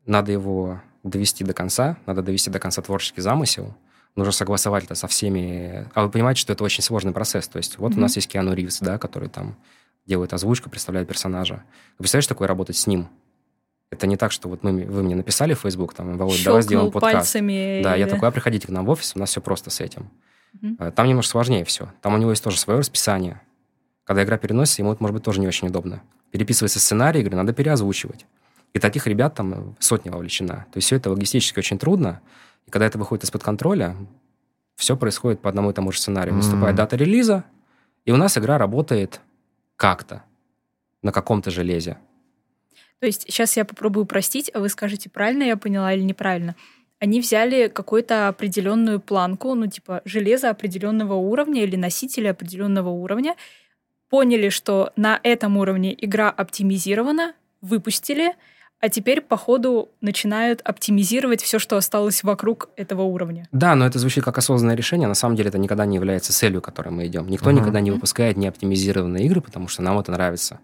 надо его довести до конца, надо довести до конца творческий замысел, нужно согласовать это со всеми... А вы понимаете, что это очень сложный процесс. То есть вот у Мгм. нас есть Киану Ривз, да, который там делает озвучку, представляет персонажа. Вы представляешь, такое работать с ним? Это не так, что вот мы, вы мне написали в Facebook, там, Володь, давай сделаем подкаст. пальцами. Да, я или- такой, а приходите к нам в офис, у нас все просто с этим. Mm-hmm. Там немножко сложнее все. Там у него есть тоже свое расписание. Когда игра переносится, ему это может быть тоже не очень удобно. Переписывается сценарий игры, надо переозвучивать. И таких ребят там сотни вовлечена. То есть все это логистически очень трудно. И когда это выходит из-под контроля, все происходит по одному и тому же сценарию. Mm-hmm. Наступает дата релиза, и у нас игра работает как-то на каком-то железе. То есть сейчас я попробую простить, а вы скажете, правильно я поняла или неправильно. Они взяли какую-то определенную планку, ну типа железо определенного уровня или носители определенного уровня, поняли, что на этом уровне игра оптимизирована, выпустили, а теперь по ходу начинают оптимизировать все, что осталось вокруг этого уровня. Да, но это звучит как осознанное решение. На самом деле это никогда не является целью, к которой мы идем. Никто uh-huh. никогда не выпускает неоптимизированные игры, потому что нам это нравится.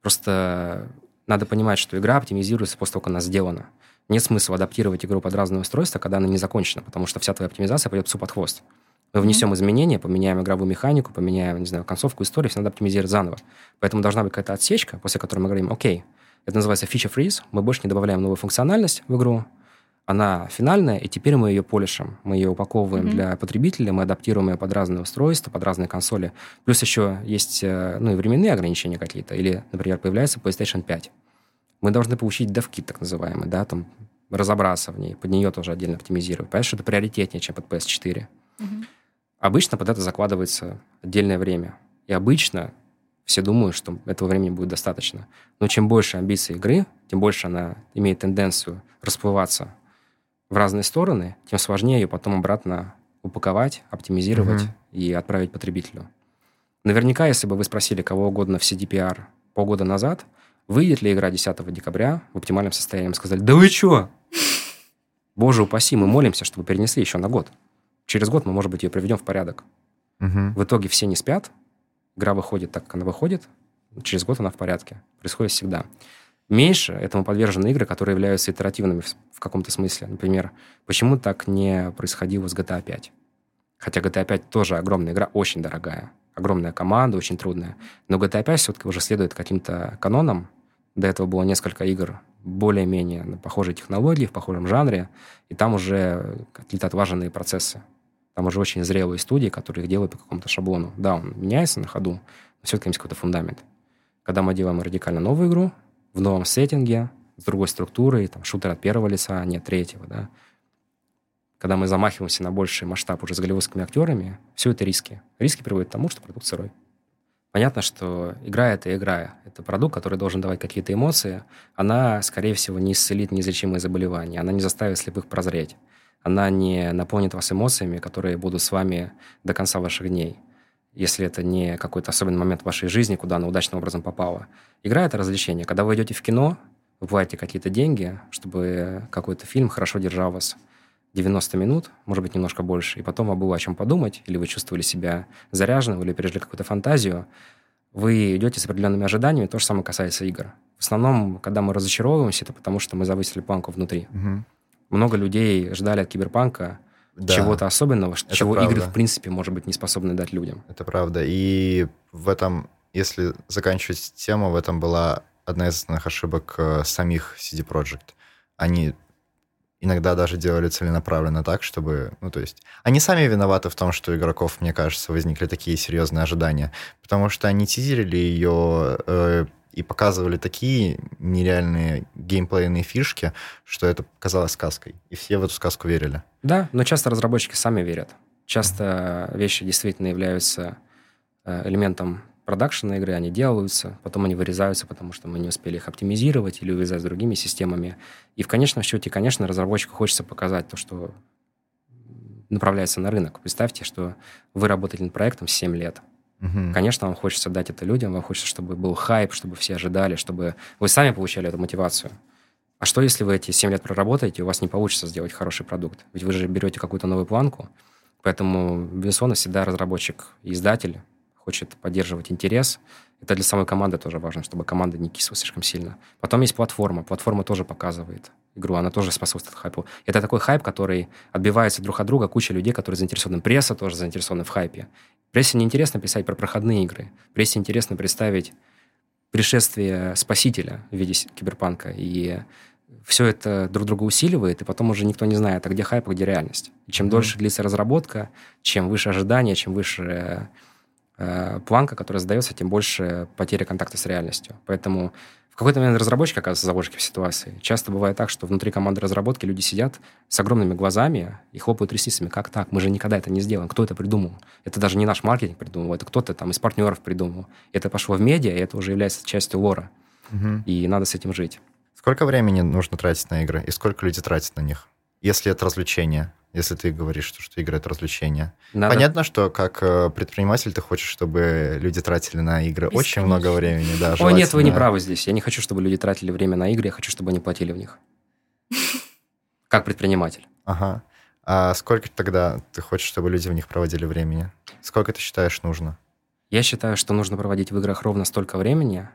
Просто надо понимать, что игра оптимизируется после того, как она сделана. Нет смысла адаптировать игру под разные устройства, когда она не закончена, потому что вся твоя оптимизация пойдет псу под хвост. Мы внесем mm-hmm. изменения, поменяем игровую механику, поменяем, не знаю, концовку истории, все надо оптимизировать заново. Поэтому должна быть какая-то отсечка, после которой мы говорим, окей, это называется feature freeze, мы больше не добавляем новую функциональность в игру, она финальная, и теперь мы ее полишим, мы ее упаковываем mm-hmm. для потребителя, мы адаптируем ее под разные устройства, под разные консоли. Плюс еще есть э, ну, и временные ограничения какие-то, или, например, появляется PlayStation 5. Мы должны получить DevKit, так называемый, да, там разобраться в ней, под нее тоже отдельно оптимизировать. Понятно, что это приоритетнее, чем под PS4. Mm-hmm. Обычно под это закладывается отдельное время. И обычно все думают, что этого времени будет достаточно. Но чем больше амбиций игры, тем больше она имеет тенденцию расплываться в разные стороны, тем сложнее ее потом обратно упаковать, оптимизировать mm-hmm. и отправить потребителю. Наверняка, если бы вы спросили кого угодно в CDPR полгода назад, выйдет ли игра 10 декабря в оптимальном состоянии, сказали, да вы что? Боже упаси, мы молимся, чтобы перенесли еще на год. Через год мы, может быть, ее приведем в порядок. Угу. В итоге все не спят, игра выходит так, как она выходит, через год она в порядке. Происходит всегда. Меньше этому подвержены игры, которые являются итеративными в, в каком-то смысле. Например, почему так не происходило с GTA 5? Хотя GTA 5 тоже огромная игра, очень дорогая. Огромная команда, очень трудная. Но GTA 5 все-таки уже следует каким-то канонам. До этого было несколько игр более-менее на похожей технологии, в похожем жанре, и там уже какие-то отлаженные процессы. Там уже очень зрелые студии, которые их делают по какому-то шаблону. Да, он меняется на ходу, но все-таки есть какой-то фундамент. Когда мы делаем радикально новую игру, в новом сеттинге, с другой структурой, там, шутер от первого лица, а не третьего, да, когда мы замахиваемся на больший масштаб уже с голливудскими актерами, все это риски. Риски приводят к тому, что продукт сырой. Понятно, что игра — это игра. Это продукт, который должен давать какие-то эмоции. Она, скорее всего, не исцелит неизлечимые заболевания. Она не заставит слепых прозреть она не наполнит вас эмоциями, которые будут с вами до конца ваших дней. Если это не какой-то особенный момент в вашей жизни, куда она удачным образом попала. Игра — это развлечение. Когда вы идете в кино, вы платите какие-то деньги, чтобы какой-то фильм хорошо держал вас 90 минут, может быть, немножко больше, и потом вам было о чем подумать, или вы чувствовали себя заряженным, или пережили какую-то фантазию, вы идете с определенными ожиданиями, то же самое касается игр. В основном, когда мы разочаровываемся, это потому, что мы завысили планку внутри. Угу много людей ждали от киберпанка да, чего-то особенного, чего правда. игры, в принципе, может быть, не способны дать людям. Это правда. И в этом, если заканчивать тему, в этом была одна из основных ошибок э, самих CD Projekt. Они иногда даже делали целенаправленно так, чтобы... Ну, то есть... Они сами виноваты в том, что у игроков, мне кажется, возникли такие серьезные ожидания. Потому что они тизерили ее э, и показывали такие нереальные геймплейные фишки, что это казалось сказкой. И все в эту сказку верили. Да, но часто разработчики сами верят. Часто вещи действительно являются э, элементом продакшена игры, они делаются, потом они вырезаются, потому что мы не успели их оптимизировать или увязать с другими системами. И в конечном счете, конечно, разработчику хочется показать то, что направляется на рынок. Представьте, что вы работаете над проектом 7 лет, Угу. Конечно, вам хочется дать это людям, вам хочется, чтобы был хайп, чтобы все ожидали, чтобы вы сами получали эту мотивацию. А что, если вы эти 7 лет проработаете, и у вас не получится сделать хороший продукт? Ведь вы же берете какую-то новую планку, поэтому, безусловно, всегда разработчик и издатель хочет поддерживать интерес. Это для самой команды тоже важно, чтобы команда не кисла слишком сильно. Потом есть платформа. Платформа тоже показывает игру, она тоже способствует хайпу. Это такой хайп, который отбивается друг от друга, куча людей, которые заинтересованы. Пресса тоже заинтересована в хайпе. Прессе неинтересно писать про проходные игры. Прессе интересно представить пришествие спасителя в виде киберпанка и все это друг друга усиливает, и потом уже никто не знает, а где хайп, а где реальность. И чем mm-hmm. дольше длится разработка, чем выше ожидания, чем выше планка, которая задается, тем больше потеря контакта с реальностью. Поэтому в какой-то момент разработчик оказывается заложники в ситуации. Часто бывает так, что внутри команды разработки люди сидят с огромными глазами и хлопают ресницами. Как так? Мы же никогда это не сделаем. Кто это придумал? Это даже не наш маркетинг придумал, это кто-то там из партнеров придумал. Это пошло в медиа, и это уже является частью лора. Угу. И надо с этим жить. Сколько времени нужно тратить на игры и сколько люди тратят на них? Если это развлечение, если ты говоришь, что, что игры — это развлечение. Надо... Понятно, что как э, предприниматель ты хочешь, чтобы люди тратили на игры очень много времени. Да, О, нет, вы не правы здесь. Я не хочу, чтобы люди тратили время на игры, я хочу, чтобы они платили в них. (laughs) Как предприниматель. Ага. А сколько тогда ты хочешь, чтобы люди в них проводили времени? Сколько ты считаешь нужно? Я считаю, что нужно проводить в играх ровно столько времени,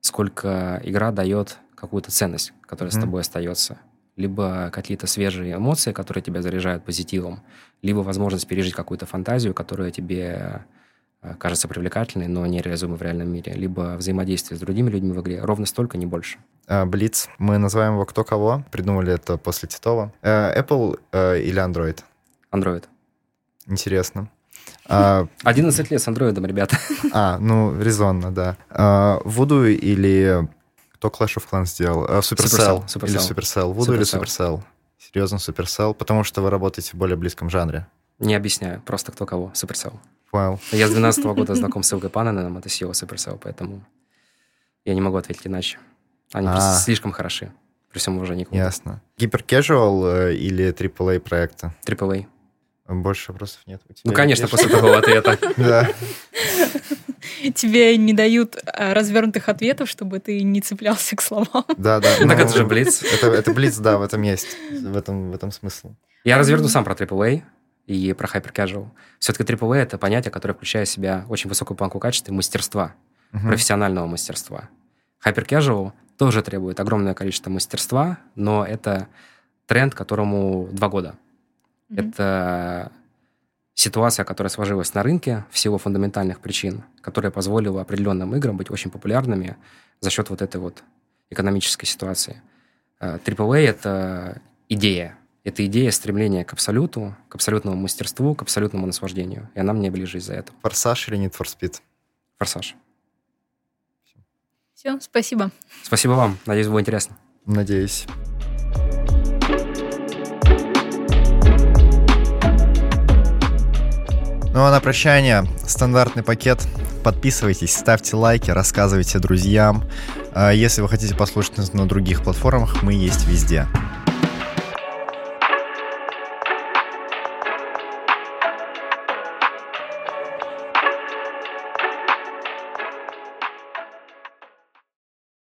сколько игра дает какую-то ценность, которая mm-hmm. с тобой остается. Либо какие-то свежие эмоции, которые тебя заряжают позитивом, либо возможность пережить какую-то фантазию, которая тебе э, кажется привлекательной, но нереализуемой в реальном мире, либо взаимодействие с другими людьми в игре. Ровно столько, не больше. А, Блиц. Мы называем его «Кто кого». Придумали это после Титова. Э, Apple э, или Android? Android. Интересно. 11 а, (laughs) лет с андроидом, ребята. А, ну, резонно, да. Voodoo или кто Clash of Clans сделал? А, Supercell. Supercell. Supercell. Или Supercell. Voodoo или Supercell? Серьезно, Supercell? Потому что вы работаете в более близком жанре. Не объясняю, просто кто кого. Supercell. Понял. Я с 12 года знаком с Илгой Панненом, это SEO Supercell, поэтому я не могу ответить иначе. Они просто а. слишком хороши, при всем уважении к Ясно. Гиперкэжуал э, или AAA проекта? AAA. Больше вопросов нет. Ну, конечно, после такого ответа. (laughs) Да. (laughs) Тебе не дают а, развернутых ответов, чтобы ты не цеплялся к словам. Да, да. Ну, так это же Блиц. Это, это Блиц, да, в этом есть. В этом, в этом смысл. Я разверну сам про AAA и про Hyper Casual. Все-таки AAA — это понятие, которое включает в себя очень высокую планку качества и мастерства, угу. профессионального мастерства. Hyper Casual тоже требует огромное количество мастерства, но это тренд, которому два года. Mm-hmm. Это ситуация, которая сложилась на рынке в силу фундаментальных причин, которая позволила определенным играм быть очень популярными за счет вот этой вот экономической ситуации. AAA э, — это идея. Это идея стремления к абсолюту, к абсолютному мастерству, к абсолютному наслаждению. И она мне ближе из-за этого. Форсаж или Need for Speed? Форсаж. Все, спасибо. Спасибо вам. Надеюсь, было интересно. Надеюсь. Ну а на прощание стандартный пакет. Подписывайтесь, ставьте лайки, рассказывайте друзьям. А если вы хотите послушать нас на других платформах, мы есть везде.